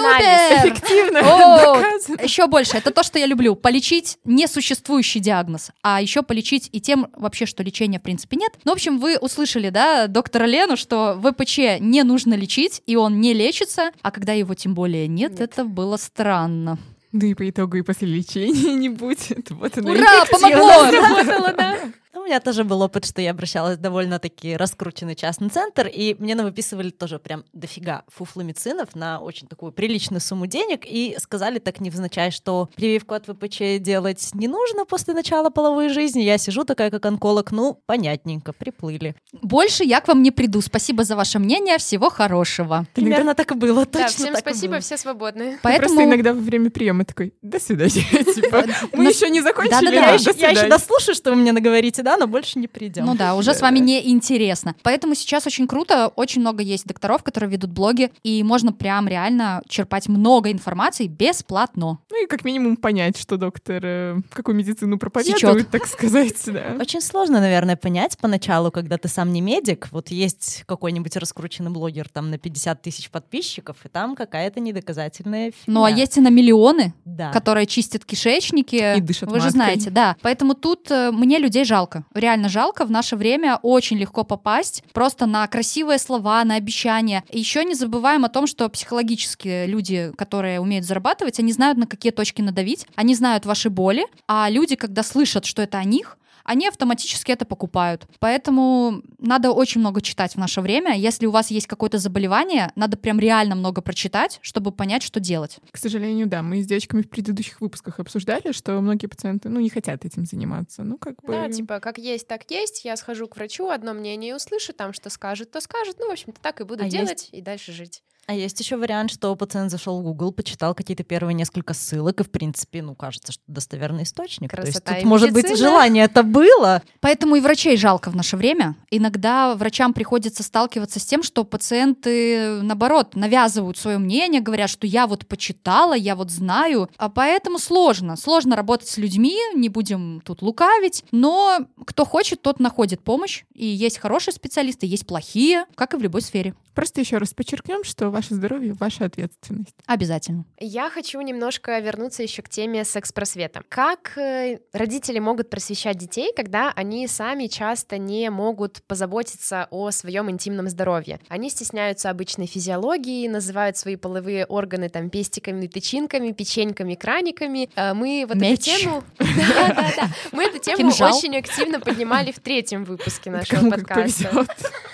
Эффективно. Еще больше. Это то, что я люблю. Полечить несуществующий диагноз, а еще полечить и тем вообще, что лечения в принципе нет. Ну, в общем, вы услышали, да, доктора Лену, что ВПЧ не нужно лечить, и он не лечится, а когда его тем более нет, нет. это было странно. Ну и по итогу и после лечения не будет. Вот Ура, помогло! Работало, да. Ну, у меня тоже был опыт, что я обращалась в довольно-таки раскрученный частный центр, и мне выписывали тоже прям дофига фуфломицинов на очень такую приличную сумму денег, и сказали так невзначай, что прививку от ВПЧ делать не нужно после начала половой жизни. Я сижу такая, как онколог, ну, понятненько, приплыли. Больше я к вам не приду. Спасибо за ваше мнение, всего хорошего. Примерно так и было, точно Да, всем так спасибо, было. все свободны. Просто Поэтому... иногда во время приема такой, до свидания. Типа, мы еще не закончили, а Я еще, дослушаю, что вы мне наговорите, да, но больше не придем. Ну да, уже с вами не интересно. Поэтому сейчас очень круто, очень много есть докторов, которые ведут блоги, и можно прям реально черпать много информации бесплатно. Ну и как минимум понять, что доктор э, какую медицину проповедует, Сечет. так сказать, да. Очень сложно, наверное, понять поначалу, когда ты сам не медик. Вот есть какой-нибудь раскрученный блогер там на 50 тысяч подписчиков, и там какая-то недоказательная фигня. Ну а есть и на миллионы, Да. которые чистят кишечники. И дышат Вы же маткой. знаете, да. Поэтому тут э, мне людей жалко. Реально жалко. В наше время очень легко попасть просто на красивые слова, на обещания. Еще не забываем о том, что психологически люди, которые умеют зарабатывать, они знают, на какие точки надавить, они знают ваши боли, а люди, когда слышат, что это о них, они автоматически это покупают. Поэтому надо очень много читать в наше время. Если у вас есть какое-то заболевание, надо прям реально много прочитать, чтобы понять, что делать. К сожалению, да, мы с девочками в предыдущих выпусках обсуждали, что многие пациенты, ну, не хотят этим заниматься. Ну, как бы... Да, типа, как есть, так есть. Я схожу к врачу, одно мнение услышу, там что скажет, то скажет. Ну, в общем-то, так и буду А делать и дальше жить. А есть еще вариант, что пациент зашел в Google, почитал какие-то первые несколько ссылок, и, в принципе, ну, кажется, что достоверный источник. Красота То есть и тут, может быть, желание это было. Поэтому и врачей жалко в наше время. Иногда врачам приходится сталкиваться с тем, что пациенты, наоборот, навязывают свое мнение, говорят, что я вот почитала, я вот знаю. А поэтому сложно. Сложно работать с людьми, не будем тут лукавить. Но кто хочет, тот находит помощь. И есть хорошие специалисты, есть плохие, как и в любой сфере. Просто еще раз подчеркнем, что ваше здоровье — ваша ответственность. Обязательно. Я хочу немножко вернуться еще к теме секс-просвета. Как э, родители могут просвещать детей, когда они сами часто не могут позаботиться о своем интимном здоровье? Они стесняются обычной физиологии, называют свои половые органы там пестиками, тычинками, печеньками, краниками. Э, Мы вот Меч. эту тему... Мы эту тему очень активно поднимали в третьем выпуске нашего подкаста.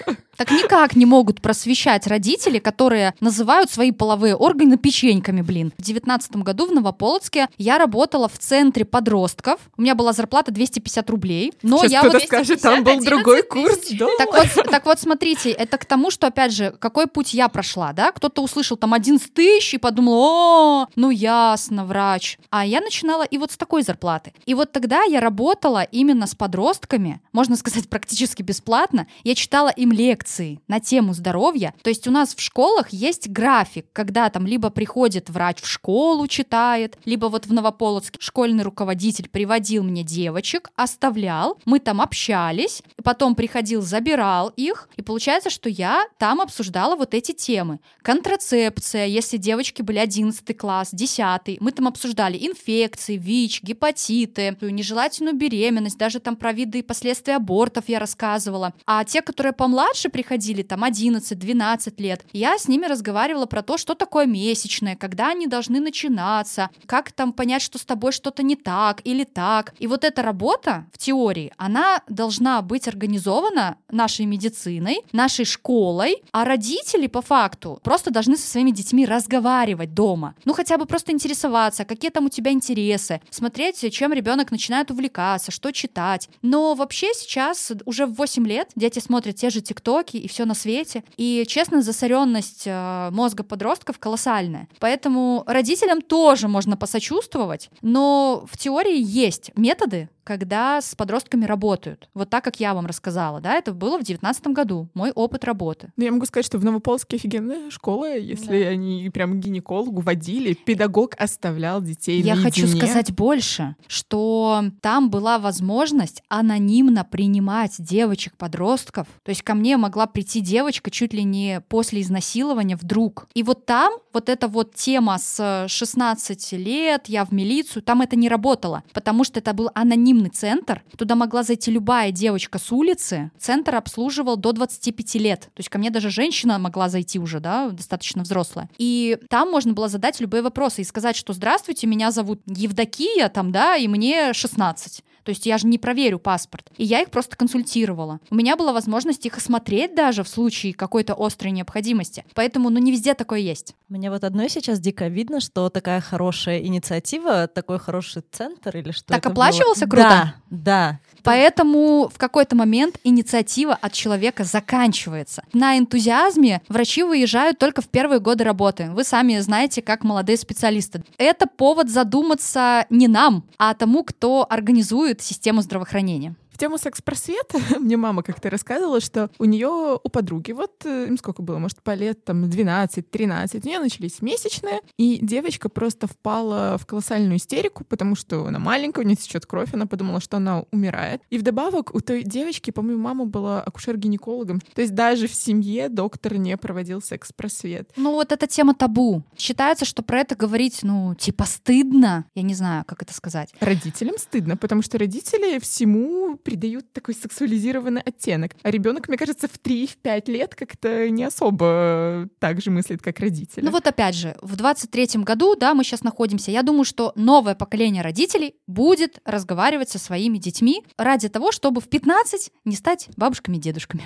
Так никак не могут просвещать родители, которые называют свои половые органы печеньками, блин. В девятнадцатом году в Новополоцке я работала в центре подростков. У меня была зарплата 250 рублей. Но Сейчас я кто-то вот... скажет, там был 250, другой 11 курс. Так вот, так вот, смотрите, это к тому, что, опять же, какой путь я прошла, да? Кто-то услышал там 11 тысяч и подумал, о, ну ясно, врач. А я начинала и вот с такой зарплаты. И вот тогда я работала именно с подростками, можно сказать, практически бесплатно. Я читала им лекции на тему здоровья. То есть у нас в школах есть график, когда там либо приходит врач в школу, читает, либо вот в Новополоцке школьный руководитель приводил мне девочек, оставлял, мы там общались, потом приходил, забирал их, и получается, что я там обсуждала вот эти темы. Контрацепция, если девочки были 11 класс, 10, мы там обсуждали инфекции, ВИЧ, гепатиты, нежелательную беременность, даже там про виды и последствия абортов я рассказывала. А те, которые помладше приходили, там 11-12 лет, я с ними разговаривала про то, что такое месячное, когда они должны начинаться, как там понять, что с тобой что-то не так или так. И вот эта работа в теории, она должна быть организована нашей медициной, нашей школой, а родители по факту просто должны со своими детьми разговаривать дома. Ну хотя бы просто интересоваться, какие там у тебя интересы, смотреть, чем ребенок начинает увлекаться, что читать. Но вообще сейчас уже в 8 лет дети смотрят те же тиктоки и все на свете. И, честно, засоренность э, мозга подростков колоссальная. Поэтому родителям тоже можно посочувствовать, но в теории есть методы, когда с подростками работают. Вот так, как я вам рассказала, да, это было в девятнадцатом году, мой опыт работы. Ну, я могу сказать, что в Новополске офигенная школа, если они прям гинекологу водили, педагог оставлял детей Я хочу наедине. сказать больше, что там была возможность анонимно принимать девочек-подростков. То есть ко мне могла прийти девочка чуть ли не после изнасилования вдруг. И вот там вот эта вот тема с 16 лет, я в милицию, там это не работало, потому что это был анонимный центр. Туда могла зайти любая девочка с улицы. Центр обслуживал до 25 лет. То есть ко мне даже женщина могла зайти уже, да, достаточно взрослая. И там можно было задать любые вопросы и сказать, что «Здравствуйте, меня зовут Евдокия, там, да, и мне 16». То есть я же не проверю паспорт. И я их просто консультировала. У меня была возможность их осмотреть даже в случае какой-то острой необходимости. Поэтому, ну, не везде такое есть. Мне вот одной сейчас дико видно, что такая хорошая инициатива, такой хороший центр или что Так оплачивался было. круто? Да, да. Поэтому в какой-то момент инициатива от человека заканчивается. На энтузиазме врачи выезжают только в первые годы работы. Вы сами знаете, как молодые специалисты. Это повод задуматься не нам, а тому, кто организует систему здравоохранения. Тему секс-просвета мне мама как-то рассказывала, что у нее, у подруги, вот э, им сколько было, может, по лет там 12-13, у нее начались месячные, и девочка просто впала в колоссальную истерику, потому что она маленькая, у нее течет кровь, она подумала, что она умирает. И вдобавок у той девочки, по-моему, мама была акушер-гинекологом, то есть даже в семье доктор не проводил секс-просвет. Ну вот эта тема табу. Считается, что про это говорить, ну, типа стыдно. Я не знаю, как это сказать. Родителям стыдно, потому что родители всему придают такой сексуализированный оттенок. А ребенок, мне кажется, в 3-5 лет как-то не особо так же мыслит, как родители. Ну вот опять же, в 23-м году, да, мы сейчас находимся, я думаю, что новое поколение родителей будет разговаривать со своими детьми ради того, чтобы в 15 не стать бабушками и дедушками.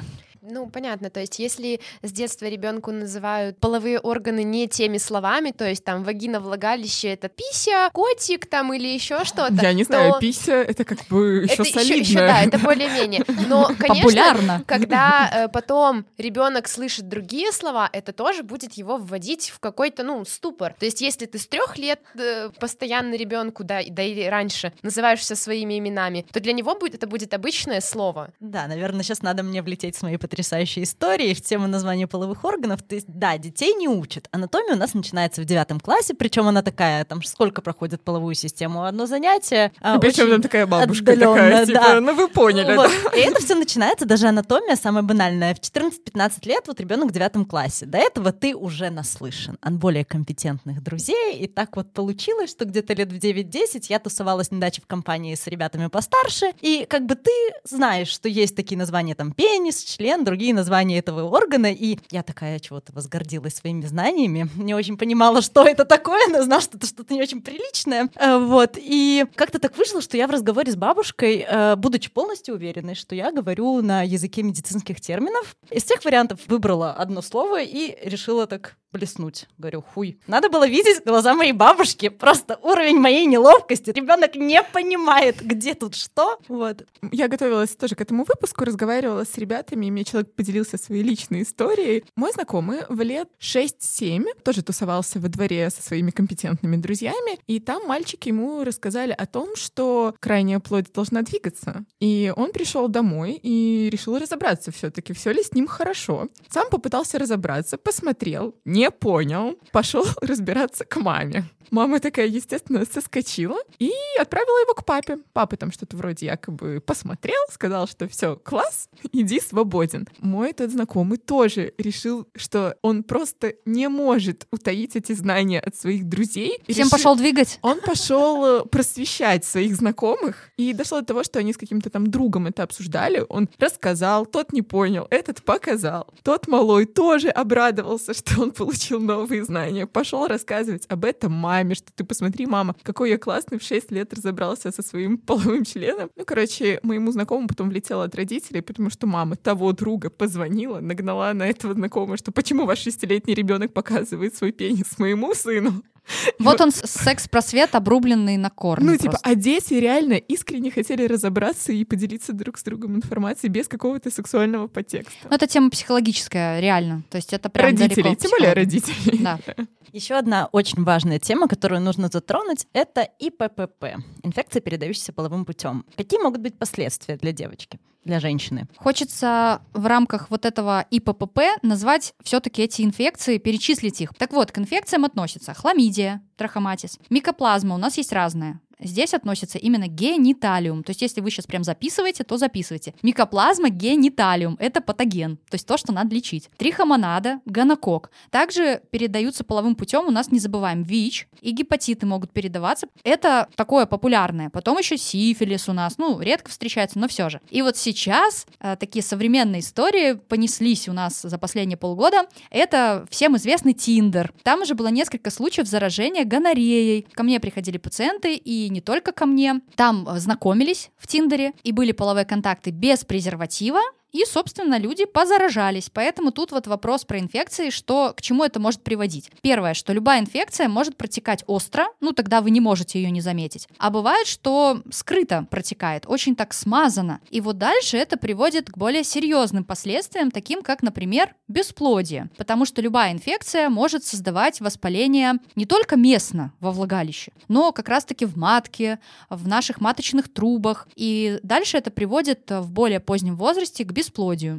Ну, понятно, то есть если с детства ребенку называют половые органы не теми словами, то есть там вагина, влагалище — это пися, котик там или еще что-то. Я не знаю, пися — это как бы еще это солидно. Еще, еще, да, это более-менее. Но, конечно, Популярно. когда э, потом ребенок слышит другие слова, это тоже будет его вводить в какой-то, ну, ступор. То есть если ты с трех лет э, постоянно ребенку, да, да или раньше, называешься своими именами, то для него будет это будет обычное слово. Да, наверное, сейчас надо мне влететь с моей потрясающей историей в тему названия половых органов. То есть, да, детей не учат. Анатомия у нас начинается в девятом классе, причем она такая, там сколько проходит половую систему? Одно занятие. а, Причем там такая бабушка такая, типа, да. ну вы поняли, Вот. да? И это все начинается, даже анатомия самая банальная. В 14-15 лет вот ребенок в девятом классе. До этого ты уже наслышан от более компетентных друзей. И так вот получилось, что где-то лет в 9-10 я тусовалась на даче в компании с ребятами постарше. И как бы ты знаешь, что есть такие названия там пенис, член, другие названия этого органа. И я такая чего-то возгордилась своими знаниями. Не очень понимала, что это такое, но знала, что это что-то не очень приличное. Э, Вот. И как-то так вышло, что я в разговоре с бабушкой, э, будучи полностью уверенной, что я говорю на языке медицинских терминов, из всех вариантов выбрала одно слово и решила так блеснуть. Говорю, хуй. Надо было видеть глаза моей бабушки. Просто уровень моей неловкости. Ребенок не понимает, где тут что. Вот. Я готовилась тоже к этому выпуску, разговаривала с ребятами, и мне человек поделился своей личной историей. Мой знакомый в лет 6-7 тоже тусовался во дворе со своими компетентными друзьями, и там мальчики ему рассказали о том, что крайняя плоть должна двигаться. И он пришел домой и решил разобраться все-таки, все ли с ним хорошо. Сам попытался разобраться, посмотрел, не понял, пошел разбираться к маме. Мама такая, естественно, соскочила и отправила его к папе. Папа там что-то вроде якобы посмотрел, сказал, что все, класс, иди свободен. Мой тот знакомый тоже решил, что он просто не может утаить эти знания от своих друзей. Всем решил- пошел двигать. он пошел э, просвещать своих знакомых, и дошло до того, что они с каким-то там другом это обсуждали. Он рассказал, тот не понял, этот показал. Тот малой тоже обрадовался, что он получил новые знания. Пошел рассказывать об этом маме, что ты посмотри, мама, какой я классный в 6 лет разобрался со своим половым членом. Ну, короче, моему знакомому потом влетело от родителей, потому что мама того друга позвонила, нагнала на этого знакомого, что почему ваш шестилетний ребенок показывает свой пенис моему сыну. Вот он с- секс-просвет, обрубленный на корне. Ну, типа, а дети реально искренне хотели разобраться и поделиться друг с другом информацией без какого-то сексуального подтекста. Ну, это тема психологическая, реально. То есть это прям родители, далеко тем более родители. Да. Еще одна очень важная тема, которую нужно затронуть, это ИППП — инфекция, передающаяся половым путем. Какие могут быть последствия для девочки, для женщины? Хочется в рамках вот этого ИППП назвать все-таки эти инфекции, перечислить их. Так вот, к инфекциям относятся хламидия, трахоматис, микоплазма, у нас есть разные. Здесь относится именно гениталиум. То есть, если вы сейчас прям записываете, то записывайте. Микоплазма гениталиум — это патоген, то есть то, что надо лечить. Трихомонада, гонокок. Также передаются половым путем, у нас не забываем, ВИЧ и гепатиты могут передаваться. Это такое популярное. Потом еще сифилис у нас, ну, редко встречается, но все же. И вот сейчас э, такие современные истории понеслись у нас за последние полгода. Это всем известный Тиндер. Там уже было несколько случаев заражения гонореей. Ко мне приходили пациенты, и не только ко мне. Там э, знакомились в Тиндере, и были половые контакты без презерватива, и, собственно, люди позаражались. Поэтому тут вот вопрос про инфекции, что к чему это может приводить. Первое, что любая инфекция может протекать остро, ну тогда вы не можете ее не заметить. А бывает, что скрыто протекает, очень так смазано. И вот дальше это приводит к более серьезным последствиям, таким как, например, бесплодие. Потому что любая инфекция может создавать воспаление не только местно во влагалище, но как раз-таки в матке, в наших маточных трубах. И дальше это приводит в более позднем возрасте к бесплодию.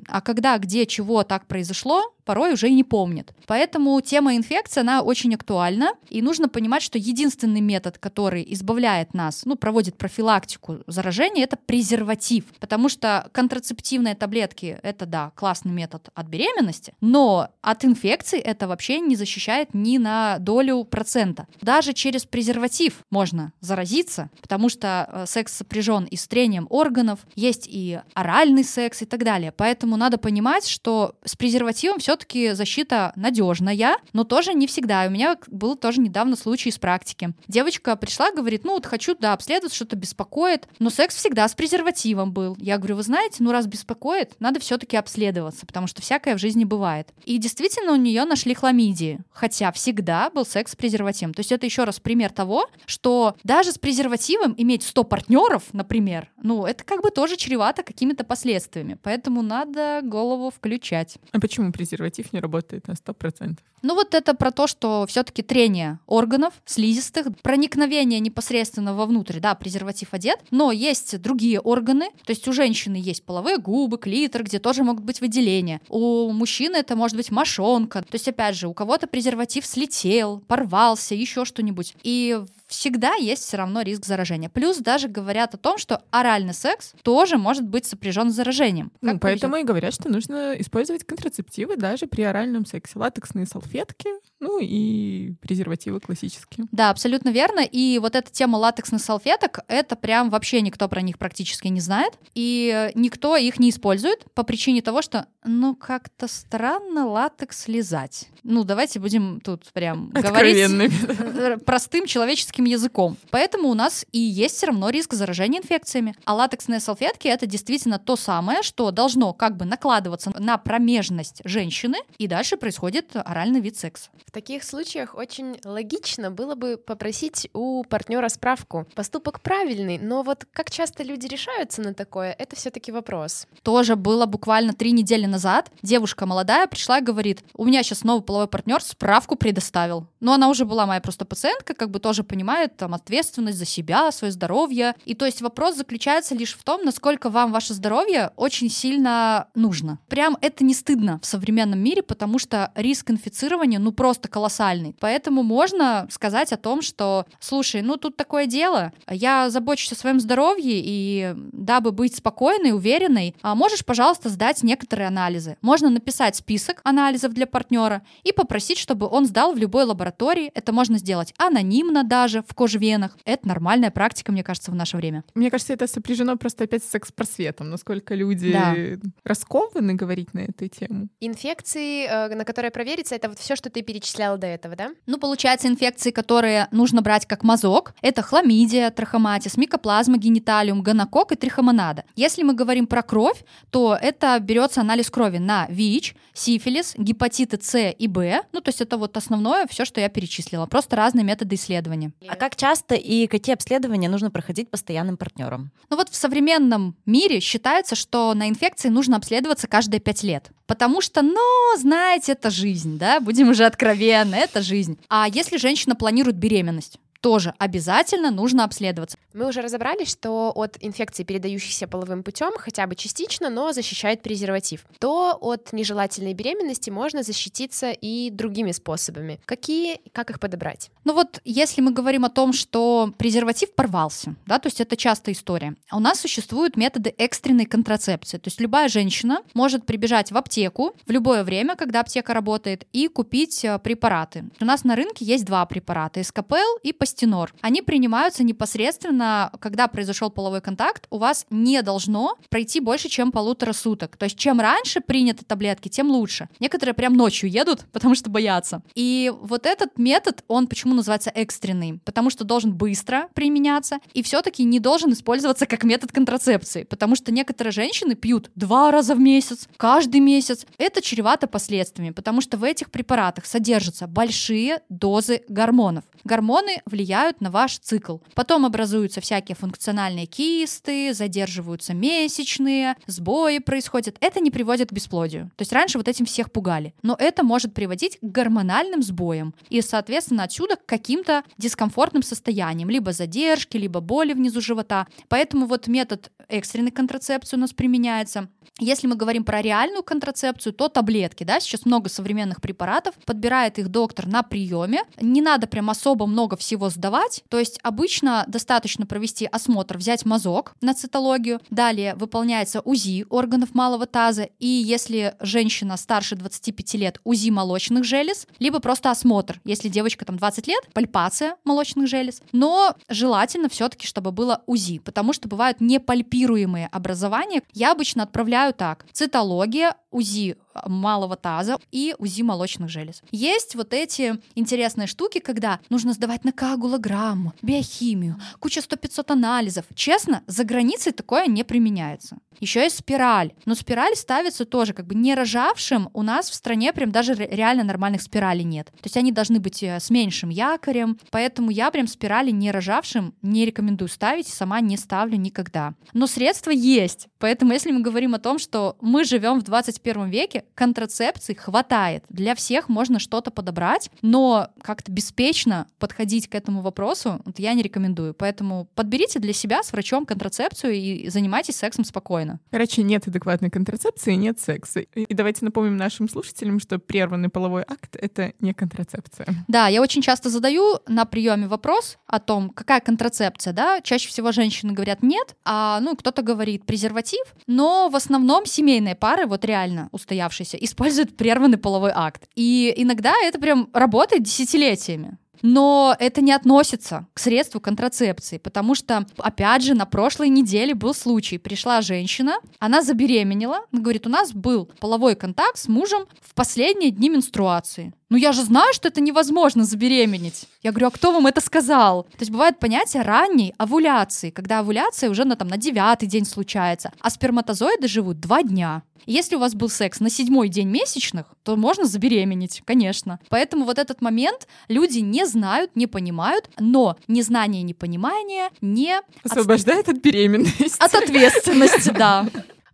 А когда, где, чего так произошло, порой уже и не помнят. Поэтому тема инфекции, она очень актуальна, и нужно понимать, что единственный метод, который избавляет нас, ну, проводит профилактику заражения, это презерватив, потому что контрацептивные таблетки — это, да, классный метод от беременности, но от инфекции это вообще не защищает ни на долю процента. Даже через презерватив можно заразиться, потому что э, секс сопряжен и с трением органов, есть и оральный секс и так далее. Поэтому надо понимать, что с презервативом все все-таки защита надежная, но тоже не всегда. У меня был тоже недавно случай из практики. Девочка пришла, говорит, ну вот хочу, да, обследовать, что-то беспокоит, но секс всегда с презервативом был. Я говорю, вы знаете, ну раз беспокоит, надо все-таки обследоваться, потому что всякое в жизни бывает. И действительно у нее нашли хламидии, хотя всегда был секс с презервативом. То есть это еще раз пример того, что даже с презервативом иметь 100 партнеров, например, ну это как бы тоже чревато какими-то последствиями. Поэтому надо голову включать. А почему презерватив не работает на 100%? Ну вот это про то, что все-таки трение органов, слизистых, проникновение непосредственно вовнутрь, да, презерватив одет, но есть другие органы, то есть у женщины есть половые губы, клитор, где тоже могут быть выделения. У мужчины это может быть мошонка, то есть опять же, у кого-то презерватив слетел, порвался, еще что-нибудь. И всегда есть все равно риск заражения. Плюс даже говорят о том, что оральный секс тоже может быть сопряжен с заражением. Ну, Как поэтому повезет. и говорят, что нужно использовать контрацептивы даже при оральном сексе. Латексные салфетки, ну и презервативы классические. Да, абсолютно верно. И вот эта тема латексных салфеток, это прям вообще никто про них практически не знает. И никто их не использует по причине того, что, ну, как-то странно латекс лизать. Ну, давайте будем тут прям говорить простым человеческим языком. Поэтому у нас и есть все равно риск заражения инфекциями. А латексные салфетки это действительно то самое, что должно как бы накладываться на промежность женщины, и дальше происходит оральный вид секса. В таких случаях очень логично было бы попросить у партнера справку. Поступок правильный, но вот как часто люди решаются на такое, это все-таки вопрос. Тоже было буквально три недели назад. Девушка молодая пришла и говорит, у меня сейчас новый половой партнер справку предоставил. Но она уже была моя просто пациентка, как бы тоже понимает там ответственность за себя, свое здоровье. И то есть вопрос заключается лишь в том, насколько вам ваше здоровье очень сильно нужно. Прям это не стыдно в современном мире, потому что риск инфицирования ну просто колоссальный. Поэтому можно сказать о том, что, слушай, ну тут такое дело, я забочусь о своем здоровье, и дабы быть спокойной, уверенной, а можешь, пожалуйста, сдать некоторые анализы. Можно написать список анализов для партнера и попросить, чтобы он сдал в любой лаборатории. Это можно сделать анонимно даже в кожвенах. Это нормальная практика, мне кажется, в наше время. Мне кажется, это сопряжено просто опять с секс-просветом. Насколько люди Да. раскованы говорить на эту тему. Инфекции, э, на которые провериться, это вот все, что ты перечисляла до этого, да? Ну, получается, инфекции, которые нужно брать как мазок, это хламидия, трахоматис, микоплазма гениталиум, гонокок и трихомонада. Если мы говорим про кровь, то это берется анализ крови на ВИЧ, сифилис, гепатиты С и Б. Ну, то есть это вот основное все, что я перечислила. Просто разные методы исследования. А как часто и какие обследования нужно проходить постоянным партнерам? Ну вот в современном мире считается, что на инфекции нужно обследоваться каждые пять лет. Потому что, ну, знаете, это жизнь, да, будем уже откровенны, это жизнь. А если женщина планирует беременность, тоже обязательно нужно обследоваться. Мы уже разобрались, что от инфекций, передающихся половым путем, хотя бы частично, но защищает презерватив. То от нежелательной беременности можно защититься и другими способами. Какие, как их подобрать? Ну вот, если мы говорим о том, что презерватив порвался, да, то есть это частая история, у нас существуют методы экстренной контрацепции. То есть любая женщина может прибежать в аптеку в любое время, когда аптека работает, и купить э, препараты. У нас на рынке есть два препарата, эскапел и пастенор. Они принимаются непосредственно, когда произошел половой контакт, у вас не должно пройти больше, чем полутора суток. То есть чем раньше приняты таблетки, тем лучше. Некоторые прям ночью едут, потому что боятся. И вот этот метод, он почему называется экстренный? Потому что должен быстро применяться и все-таки не должен использоваться как метод контрацепции, потому что некоторые женщины пьют два раза в месяц, каждый месяц. Это чревато последствиями, потому что в этих препаратах содержатся большие дозы гормонов. Гормоны влияют на ваш цикл. Потом образуются всякие функциональные кисты, задерживаются месячные, сбои происходят. Это не приводит к бесплодию. То есть раньше вот этим всех пугали. Но это может приводить к гормональным сбоям. И, соответственно, отсюда к каким-то дискомфортным состояниям. Либо задержки, либо боли внизу живота. Поэтому вот метод экстренной контрацепции у нас применяется. Если мы говорим про реальную контрацепцию, то таблетки, да, сейчас много современных препаратов, подбирает их доктор на приеме, не надо прям особо много всего сдавать, то есть обычно достаточно провести осмотр, взять мазок на цитологию, далее выполняется УЗИ органов малого таза, и если женщина старше 25 лет, УЗИ молочных желез, либо просто осмотр, если девочка там 20 лет, пальпация молочных желез, но желательно все-таки, чтобы было УЗИ, потому что бывают непальпируемые образования, я обычно отправляю так. Цитология, УЗИ малого таза и УЗИ молочных желез. Есть вот эти интересные штуки, когда нужно сдавать на коагулограмму, биохимию, куча 100-500 анализов. Честно, за границей такое не применяется. Еще есть спираль. Но спираль ставится тоже как бы не рожавшим. У нас в стране прям даже реально нормальных спиралей нет. То есть они должны быть э, с меньшим якорем. Поэтому я прям спирали не рожавшим не рекомендую ставить, сама не ставлю никогда. Но средства есть. Поэтому если мы говорим о том, что мы живем в 21 веке, контрацепции хватает. Для всех можно что-то подобрать, но как-то беспечно подходить к этому вопросу вот я не рекомендую. Поэтому подберите для себя с врачом контрацепцию и занимайтесь сексом спокойно. Короче, нет адекватной контрацепции, нет секса. И давайте напомним нашим слушателям, что прерванный половой акт — это не контрацепция. Да, я очень часто задаю на приеме вопрос о том, какая контрацепция, да, чаще всего женщины говорят нет, а, ну, кто-то говорит презерватив, но в основном семейные пары, вот реально устоявшиеся, используют прерванный половой акт. И иногда это прям работает десятилетиями. Но это не относится к средству контрацепции, потому что, опять же, на прошлой неделе был случай. Пришла женщина, она забеременела, говорит, у нас был половой контакт с мужем в последние дни менструации. Ну я же знаю, что это невозможно забеременеть. Я говорю, а кто вам это сказал? То есть бывает понятие ранней овуляции, когда овуляция уже на, там, на девятый день случается, а сперматозоиды живут два дня. Если у вас был секс на седьмой день месячных, то можно забеременеть, конечно. Поэтому вот этот момент люди не знают, не понимают, но незнание и непонимание не... Освобождает от беременности. От ответственности, да.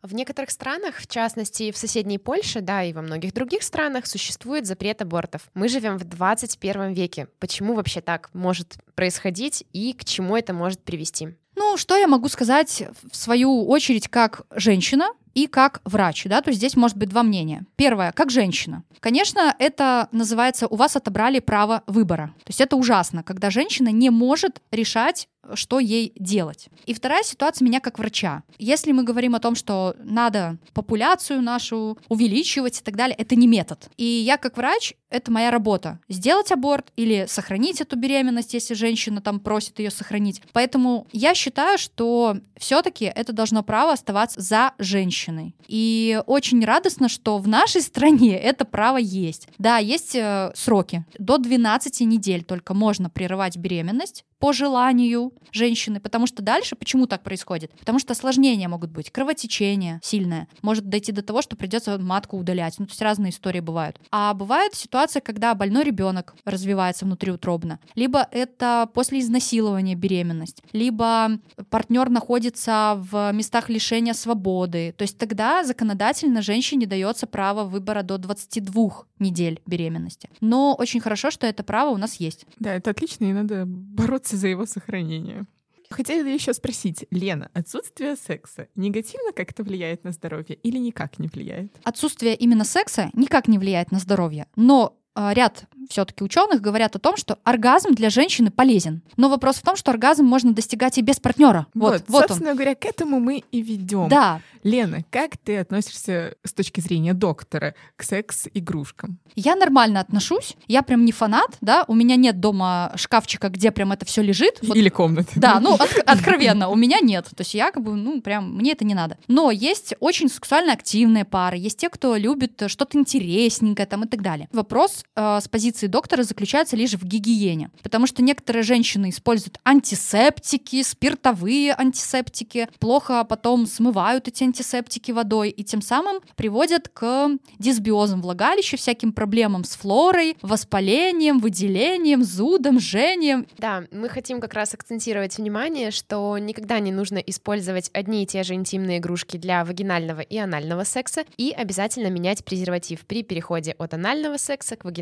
В некоторых странах, в частности в соседней Польше, да, и во многих других странах существует запрет абортов. Мы живем в 21 веке. Почему вообще так может происходить и к чему это может привести? Ну, что я могу сказать в свою очередь как женщина, и как врач, да, то есть здесь может быть два мнения. Первое, как женщина. Конечно, это называется, у вас отобрали право выбора. То есть это ужасно, когда женщина не может решать что ей делать. И вторая ситуация меня как врача. Если мы говорим о том, что надо популяцию нашу увеличивать и так далее, это не метод. И я как врач, это моя работа. Сделать аборт или сохранить эту беременность, если женщина там просит ее сохранить. Поэтому я считаю, что все-таки это должно право оставаться за женщиной. И очень радостно, что в нашей стране это право есть. Да, есть э, сроки. До 12 недель только можно прерывать беременность по желанию женщины, потому что дальше почему так происходит? Потому что осложнения могут быть, кровотечение сильное, может дойти до того, что придется матку удалять. Ну, то есть разные истории бывают. А бывает ситуация, когда больной ребенок развивается внутриутробно, либо это после изнасилования беременность, либо партнер находится в местах лишения свободы. То есть тогда законодательно женщине дается право выбора до 22 недель беременности. Но очень хорошо, что это право у нас есть. Да, это отлично, и надо бороться бороться за его сохранение. Хотела еще спросить, Лена, отсутствие секса негативно как-то влияет на здоровье или никак не влияет? Отсутствие именно секса никак не влияет на здоровье, но ряд все-таки ученых говорят о том, что оргазм для женщины полезен. Но вопрос в том, что оргазм можно достигать и без партнера. Вот, вот, вот собственно он. говоря, к этому мы и ведем. Да. Лена, как ты относишься с точки зрения доктора к секс-игрушкам? Я нормально отношусь. Я прям не фанат, да. У меня нет дома шкафчика, где прям это все лежит. Вот. Или комнаты. Да, ну от, откровенно, у меня нет. То есть я как бы, ну прям, мне это не надо. Но есть очень сексуально активные пары, есть те, кто любит что-то интересненькое там и так далее. Вопрос э, с позиции доктора заключается лишь в гигиене. Потому что некоторые женщины используют антисептики, спиртовые антисептики, плохо потом смывают эти антисептики водой и тем самым приводят к дисбиозам влагалища, всяким проблемам с флорой, воспалением, выделением, зудом, жжением. Да, мы хотим как раз акцентировать внимание, что никогда не нужно использовать одни и те же интимные игрушки для вагинального и анального секса и обязательно менять презерватив при переходе от анального секса к вагинальному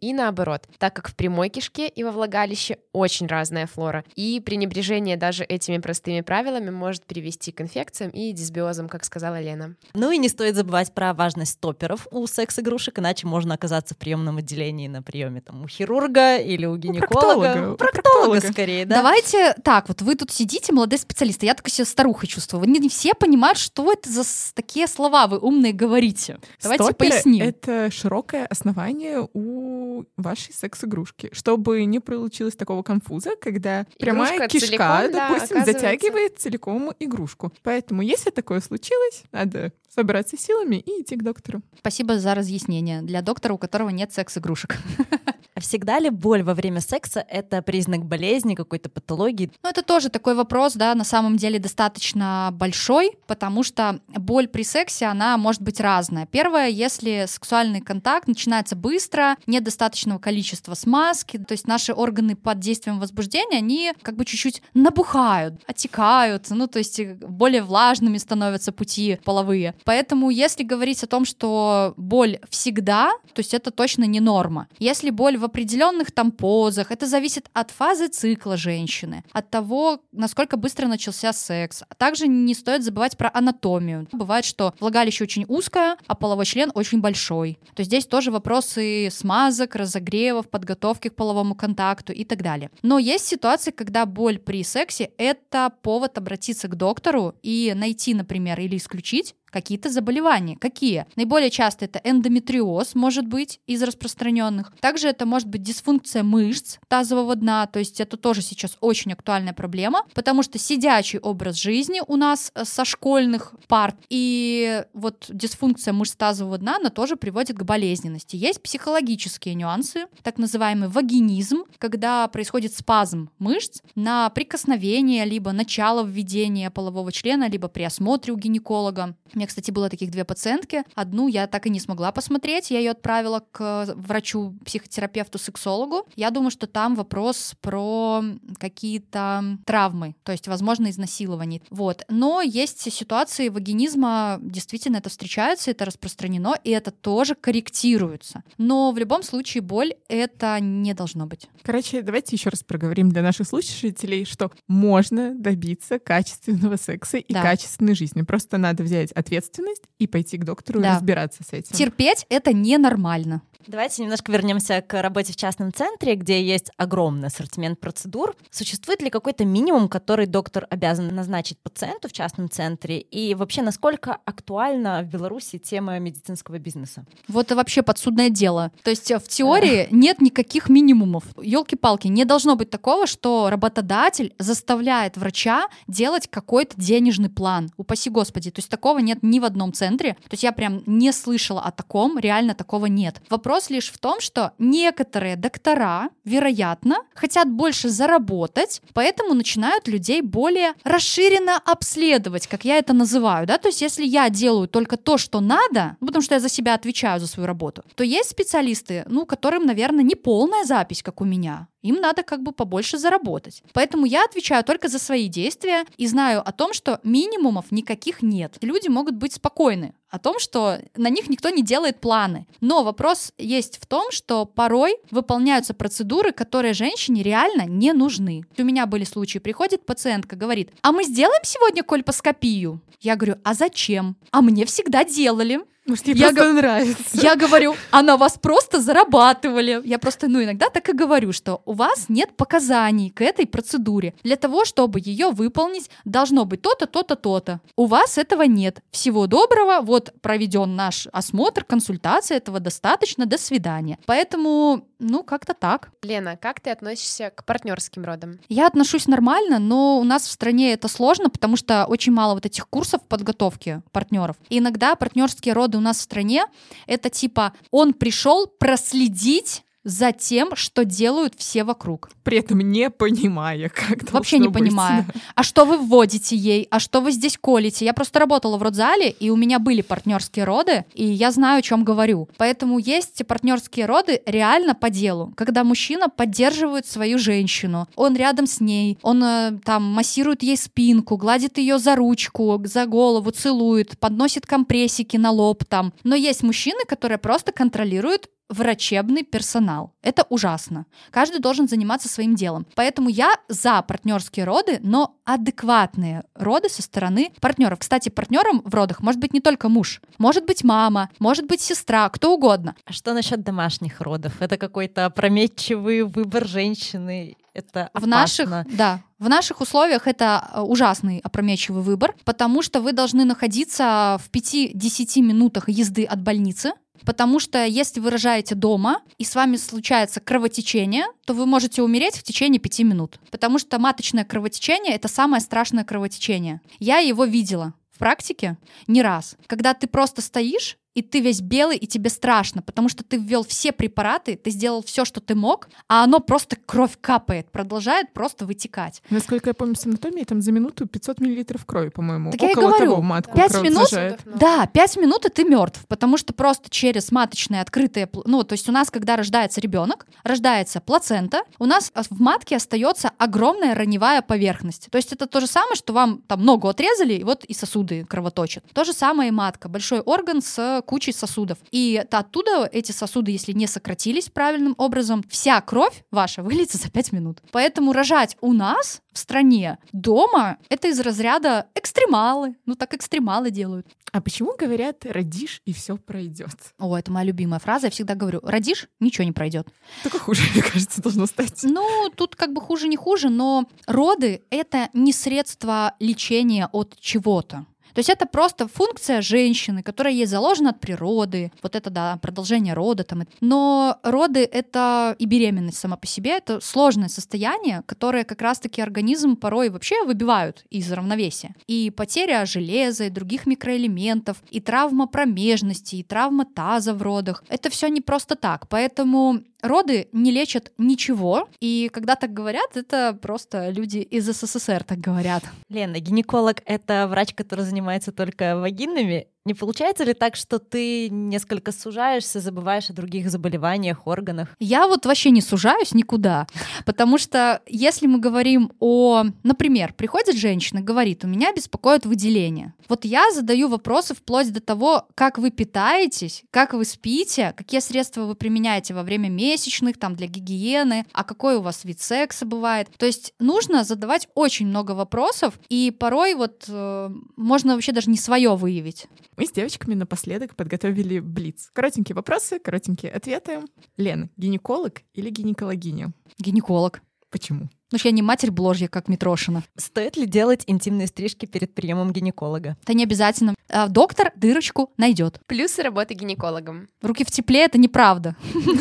и наоборот, так как в прямой кишке и во влагалище очень разная флора, и пренебрежение даже этими простыми правилами может привести к инфекциям и дисбиозам, как сказала Лена. Ну и не стоит забывать про важность стопперов у секс-игрушек, иначе можно оказаться в приемном отделении на приеме там у хирурга или у гинеколога. У проктолога, у проктолога скорее, да? Давайте так, вот вы тут сидите, молодые специалисты, я только себя старухой чувствую. Вы не все понимают, что это за такие слова вы умные говорите. Давайте Стопперы поясним. — это широкое основание у вашей секс-игрушки, чтобы не получилось такого конфуза, когда прямая Игрушка кишка, целиком, да, допустим, оказывается- затягивает целиком игрушку. Поэтому, если такое случилось, надо собраться силами и идти к доктору. Спасибо за разъяснение для доктора, у которого нет секс-игрушек. А всегда ли боль во время секса — это признак болезни, какой-то патологии? Ну, это тоже такой вопрос, да, на самом деле достаточно большой, потому что боль при сексе, она может быть разная. Первое, если сексуальный контакт начинается быстро, нет достаточного количества смазки, то есть наши органы под действием возбуждения, они как бы чуть-чуть набухают, отекают, ну, то есть более влажными становятся пути половые. Поэтому, если говорить о том, что боль всегда, то есть это точно не норма. Если боль в определенных там позах, это зависит от фазы цикла женщины, от того, насколько быстро начался секс. А также не стоит забывать про анатомию. Бывает, что влагалище очень узкое, а половой член очень большой. То здесь тоже вопросы смазок, разогревов, подготовки к половому контакту и так далее. Но есть ситуации, когда боль при сексе — это повод обратиться к доктору и найти, например, или исключить какие-то заболевания. Какие? Наиболее часто это эндометриоз, может быть, из распространенных. Также это может быть дисфункция мышц тазового дна, то есть это тоже сейчас очень актуальная проблема, потому что сидячий образ жизни у нас э, со школьных парт и вот дисфункция мышц тазового дна, она тоже приводит к болезненности. Есть психологические нюансы, так называемый вагинизм, когда происходит спазм мышц на прикосновение, либо начало введения полового члена, либо при осмотре у гинеколога. У меня, кстати, было таких две пациентки. Одну я так и не смогла посмотреть. Я ее отправила к врачу, психотерапевту, сексологу. Я думаю, что там вопрос про какие-то травмы, то есть, возможно, изнасилование. Вот. Но есть ситуации вагинизма, действительно это встречается, это распространено, и это тоже корректируется. Но в любом случае боль это не должно быть. Короче, давайте еще раз проговорим для наших слушателей, что можно добиться качественного секса и Да. качественной жизни. Просто надо взять ответственность и пойти к доктору и Да. разбираться с этим. Терпеть это ненормально. Давайте немножко вернемся к работе в частном центре, где есть огромный ассортимент процедур. Существует ли какой-то минимум, который доктор обязан назначить пациенту в частном центре? И вообще, насколько актуальна в Беларуси тема медицинского бизнеса? Вот это вообще подсудное дело. То есть э, в теории нет никаких минимумов. Елки-палки, не должно быть такого, что работодатель заставляет врача делать какой-то денежный план. Упаси господи. То есть такого нет ни в одном центре. То есть я прям не слышала о таком, реально такого нет. Вопрос лишь в том, что некоторые доктора, вероятно, хотят больше заработать, поэтому начинают людей более расширенно обследовать, как я это называю, да, то есть если я делаю только то, что надо, ну, потому что я за себя отвечаю за свою работу, то есть специалисты, ну, которым, наверное, не полная запись, как у меня, им надо как бы побольше заработать. Поэтому я отвечаю только за свои действия и знаю о том, что минимумов никаких нет. Люди могут быть спокойны о том, что на них никто не делает планы. Но вопрос есть в том, что порой выполняются процедуры, которые женщине реально не нужны. У меня были случаи, приходит пациентка, говорит, а мы сделаем сегодня кольпоскопию? Я говорю, а зачем? А мне всегда делали. Может, ей Я просто нравится. Я говорю, а на вас просто зарабатывали. Я просто, ну, иногда так и говорю, что у вас нет показаний к этой процедуре. Для того, чтобы ее выполнить, должно быть то-то, то-то, то-то. У вас этого нет. Всего доброго, вот проведен наш осмотр, консультация, этого достаточно, до свидания. Поэтому, ну, как-то так. Лена, как ты относишься к партнерским родам? Я отношусь нормально, но у нас в стране это сложно, потому что очень мало вот этих курсов подготовки партнеров. И иногда партнерские роды у нас в стране это типа он пришел проследить за тем, что делают все вокруг. При этом не понимая, как Вообще не быть, понимаю. да. А что вы вводите ей? А что вы здесь колите? Я просто работала в родзале, и у меня были партнерские роды, и я знаю, о чем говорю. Поэтому есть партнерские роды реально по делу, когда мужчина поддерживает свою женщину, он рядом с ней, он э, там массирует ей спинку, гладит ее за ручку, за голову, целует, подносит компрессики на лоб там. Но есть мужчины, которые просто контролируют врачебный персонал. Это ужасно. Каждый должен заниматься своим делом. Поэтому я за партнерские роды, но адекватные роды со стороны партнеров. Кстати, партнером в родах может быть не только муж, может быть мама, может быть сестра, кто угодно. А что насчет домашних родов? Это какой-то опрометчивый выбор женщины? Это В наших, опасно. да, В наших условиях это э, ужасный опрометчивый выбор, потому что вы должны находиться в 5-10 минутах езды от больницы, Потому что если вы рожаете дома и с вами случается кровотечение, то вы можете умереть в течение пяти минут. Потому что маточное кровотечение это самое страшное кровотечение. Я его видела в практике не раз. Когда ты просто стоишь и ты весь белый, и тебе страшно, потому что ты ввел все препараты, ты сделал все, что ты мог, а оно просто кровь капает, продолжает просто вытекать. Насколько я помню с анатомией, там за минуту 500 миллилитров крови, по-моему. Так я и Около говорю, того матку пять кровь минут? сажает. Да, пять минут и ты мертв, потому что просто через маточное открытое, пл- ну, то есть у нас, когда рождается ребенок, рождается плацента, у нас в матке остается огромная раневая поверхность. То есть это то же самое, что вам там ногу отрезали, и вот и сосуды кровоточат. То же самое и матка, большой орган с кучей сосудов. И оттуда эти сосуды, если не сократились правильным образом, вся кровь ваша выльется за 5 минут. Поэтому рожать у нас в стране дома это из разряда экстремалы. Ну так экстремалы делают. А почему говорят, родишь и все пройдет? О, это моя любимая фраза. Я всегда говорю, родишь, ничего не пройдет. Только хуже, мне кажется, должно стать. Ну, тут как бы хуже не хуже, но роды — это не средство лечения от чего-то. То есть это просто функция женщины, которая ей заложена от природы. Вот это, да, продолжение рода. Там. Но роды — это и беременность сама по себе. Это сложное состояние, которое как раз-таки организм порой вообще выбивают из равновесия. И потеря железа, и других микроэлементов, и травма промежности, и травма таза в родах. Это все не просто так. Поэтому роды не лечат ничего. И когда так говорят, это просто люди из СССР так говорят. Лена, гинеколог — это врач, который занимается только вагинами. Не получается ли так, что ты несколько сужаешься, забываешь о других заболеваниях, органах? Я вот вообще не сужаюсь никуда, потому что если мы говорим о, например, приходит женщина, говорит, у меня беспокоит выделение. Вот я задаю вопросы вплоть до того, как вы питаетесь, как вы спите, какие средства вы применяете во время месячных, там, для гигиены, а какой у вас вид секса бывает. То есть нужно задавать очень много вопросов, и порой вот э, можно вообще даже не свое выявить. Мы с девочками напоследок подготовили блиц. Коротенькие вопросы, коротенькие ответы. Лена, гинеколог или гинекологиня? Гинеколог. Почему? Что я не матерь бложья, как Митрошина. Стоит ли делать интимные стрижки перед приемом гинеколога? Это не обязательно. А, доктор дырочку найдет. Плюсы работы гинекологом. Руки в тепле это неправда.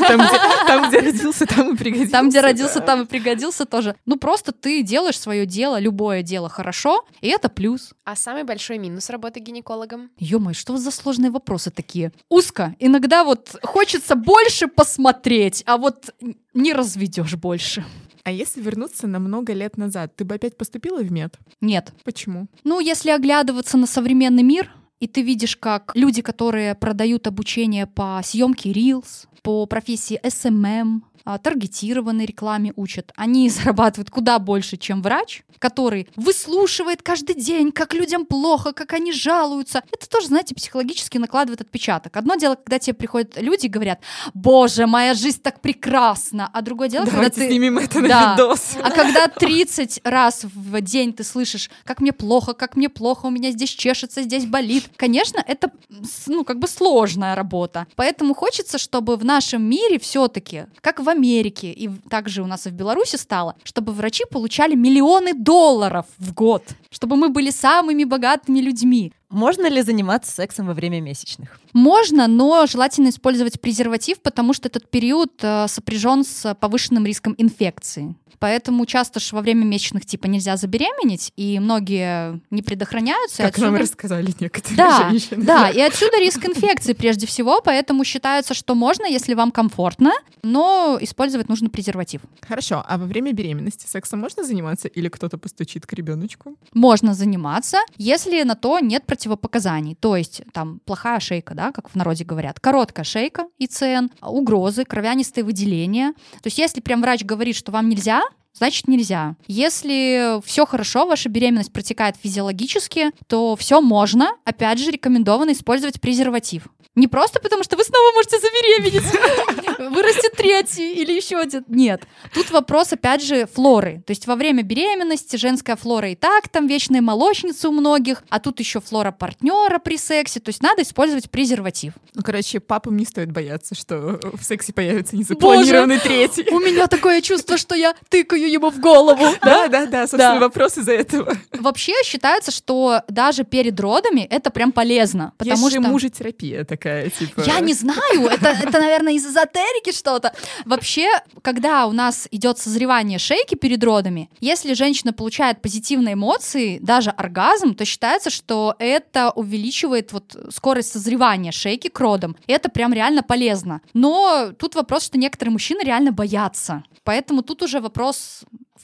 Там, где, там, где родился, там и пригодился. Там, где родился, да. там и пригодился тоже. Ну просто ты делаешь свое дело, любое дело хорошо, и это плюс. А самый большой минус работы гинекологом? Ё-моё, что за сложные вопросы такие? Узко. Иногда вот хочется больше посмотреть, а вот не разведешь больше. А если вернуться на много лет назад, ты бы опять поступила в мед? Нет. Почему? Ну, если оглядываться на современный мир, и ты видишь, как люди, которые продают обучение по съемке Reels, по профессии SMM, таргетированной рекламе учат, они зарабатывают куда больше, чем врач, который выслушивает каждый день, как людям плохо, как они жалуются. Это тоже, знаете, психологически накладывает отпечаток. Одно дело, когда тебе приходят люди и говорят, боже, моя жизнь так прекрасна, а другое дело, Давайте когда ты... снимем это на Да. видос. А когда 30 раз в день ты слышишь, как мне плохо, как мне плохо, у меня здесь чешется, здесь болит, конечно, это ну как бы сложная работа. Поэтому хочется, чтобы в нашем мире все-таки, как в Америке и также у нас и в Беларуси стало, чтобы врачи получали миллионы долларов в год, чтобы мы были самыми богатыми людьми. Можно ли заниматься сексом во время месячных? Можно, но желательно использовать презерватив, потому что этот период э, сопряжен с повышенным риском инфекции. Поэтому часто ж во время месячных типа нельзя забеременеть, и многие не предохраняются. Как нам отсюда- рассказали некоторые да, женщины. да, и отсюда риск инфекции прежде всего, поэтому считается, что можно, если вам комфортно, но использовать нужно презерватив. Хорошо, а во время беременности сексом можно заниматься или кто-то постучит к ребеночку? Можно заниматься, если на то нет противопоказаний. То есть там плохая шейка, да, как в народе говорят, короткая шейка, ИЦН, угрозы, кровянистые выделения. То есть если прям врач говорит, что вам нельзя, значит нельзя. Если все хорошо, ваша беременность протекает физиологически, то все можно. Опять же, рекомендовано использовать презерватив. Не просто потому, что вы снова можете забеременеть, вырастет третий или еще один. Нет. Тут вопрос, опять же, флоры. То есть во время беременности женская флора и так, там вечные молочницы у многих, а тут еще флора партнера при сексе. То есть надо использовать презерватив. Ну, короче, папам не стоит бояться, что в сексе появится незапланированный третий. У меня такое чувство, что я тыкаю сую ему в голову. Да, да, да, собственно, вопрос из-за этого. Вообще считается, что даже перед родами это прям полезно, потому что... мужетерапия такая, типа... Я не знаю, это, это, наверное, из эзотерики что-то. Вообще, когда у нас идет созревание шейки перед родами, если женщина получает позитивные эмоции, даже оргазм, то считается, что это увеличивает вот скорость созревания шейки к родам. И это прям реально полезно. Но тут вопрос, что некоторые мужчины реально боятся. Поэтому тут уже вопрос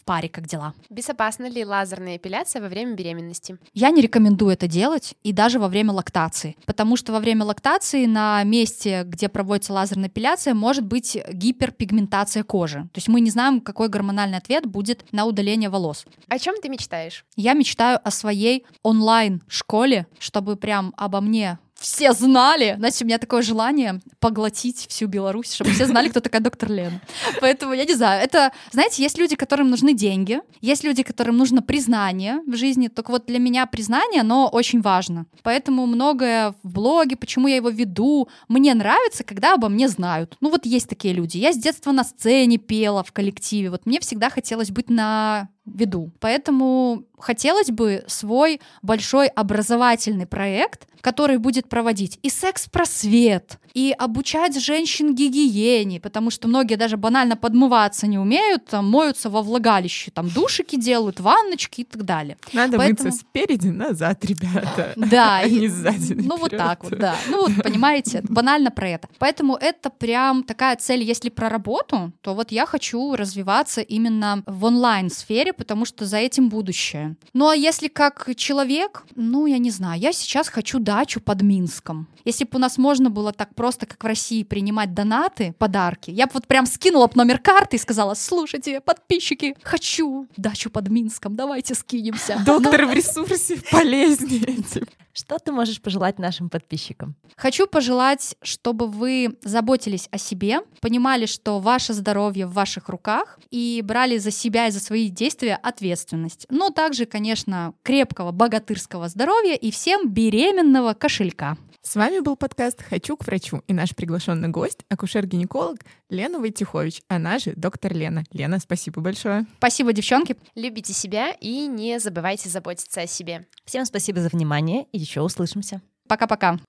в паре, как дела. Безопасна ли лазерная эпиляция во время беременности? Я не рекомендую это делать и даже во время лактации, потому что во время лактации на месте, где проводится лазерная эпиляция, может быть гиперпигментация кожи. То есть мы не знаем, какой гормональный ответ будет на удаление волос. О чем ты мечтаешь? Я мечтаю о своей онлайн-школе, чтобы прям обо мне все знали. Знаете, у меня такое желание поглотить всю Беларусь, чтобы все знали, кто такая доктор Лена. Поэтому, я не знаю, это, знаете, есть люди, которым нужны деньги, есть люди, которым нужно признание в жизни, только вот для меня признание, оно очень важно. Поэтому многое в блоге, почему я его веду, мне нравится, когда обо мне знают. Ну вот есть такие люди. Я с детства на сцене пела в коллективе, вот мне всегда хотелось быть на виду. Поэтому хотелось бы свой большой образовательный проект, который будет проводить и секс-просвет, и обучать женщин гигиене, потому что многие даже банально подмываться не умеют, там, моются во влагалище, там душики делают, ванночки и так далее. Надо Поэтому- мыться спереди назад, ребята. Да, а и- не сзади Ну вот так вот, да. Ну вот, понимаете, банально про это. Поэтому это прям такая цель, если про работу, то вот я хочу развиваться именно в онлайн-сфере, потому что за этим будущее. Ну а если как человек, ну я не знаю, я сейчас хочу дачу под Минском. Если бы у нас можно было так просто, как в России, принимать донаты, подарки, я бы вот прям скинула бы номер карты и сказала, слушайте, подписчики, хочу дачу под Минском, давайте скинемся. Доктор в ресурсе полезнее. типа. Что ты можешь пожелать нашим подписчикам? Хочу пожелать, чтобы вы заботились о себе, понимали, что ваше здоровье в ваших руках и брали за себя и за свои действия ответственность. Но также, конечно, крепкого богатырского здоровья и всем беременного кошелька. С вами был подкаст «Хочу к врачу» и наш приглашенный гость, акушер-гинеколог Лена Войтюхович, она же доктор Лена. Лена, спасибо большое. Спасибо, девчонки. Любите себя и не забывайте заботиться о себе. Всем спасибо за внимание и еще услышимся. Пока-пока.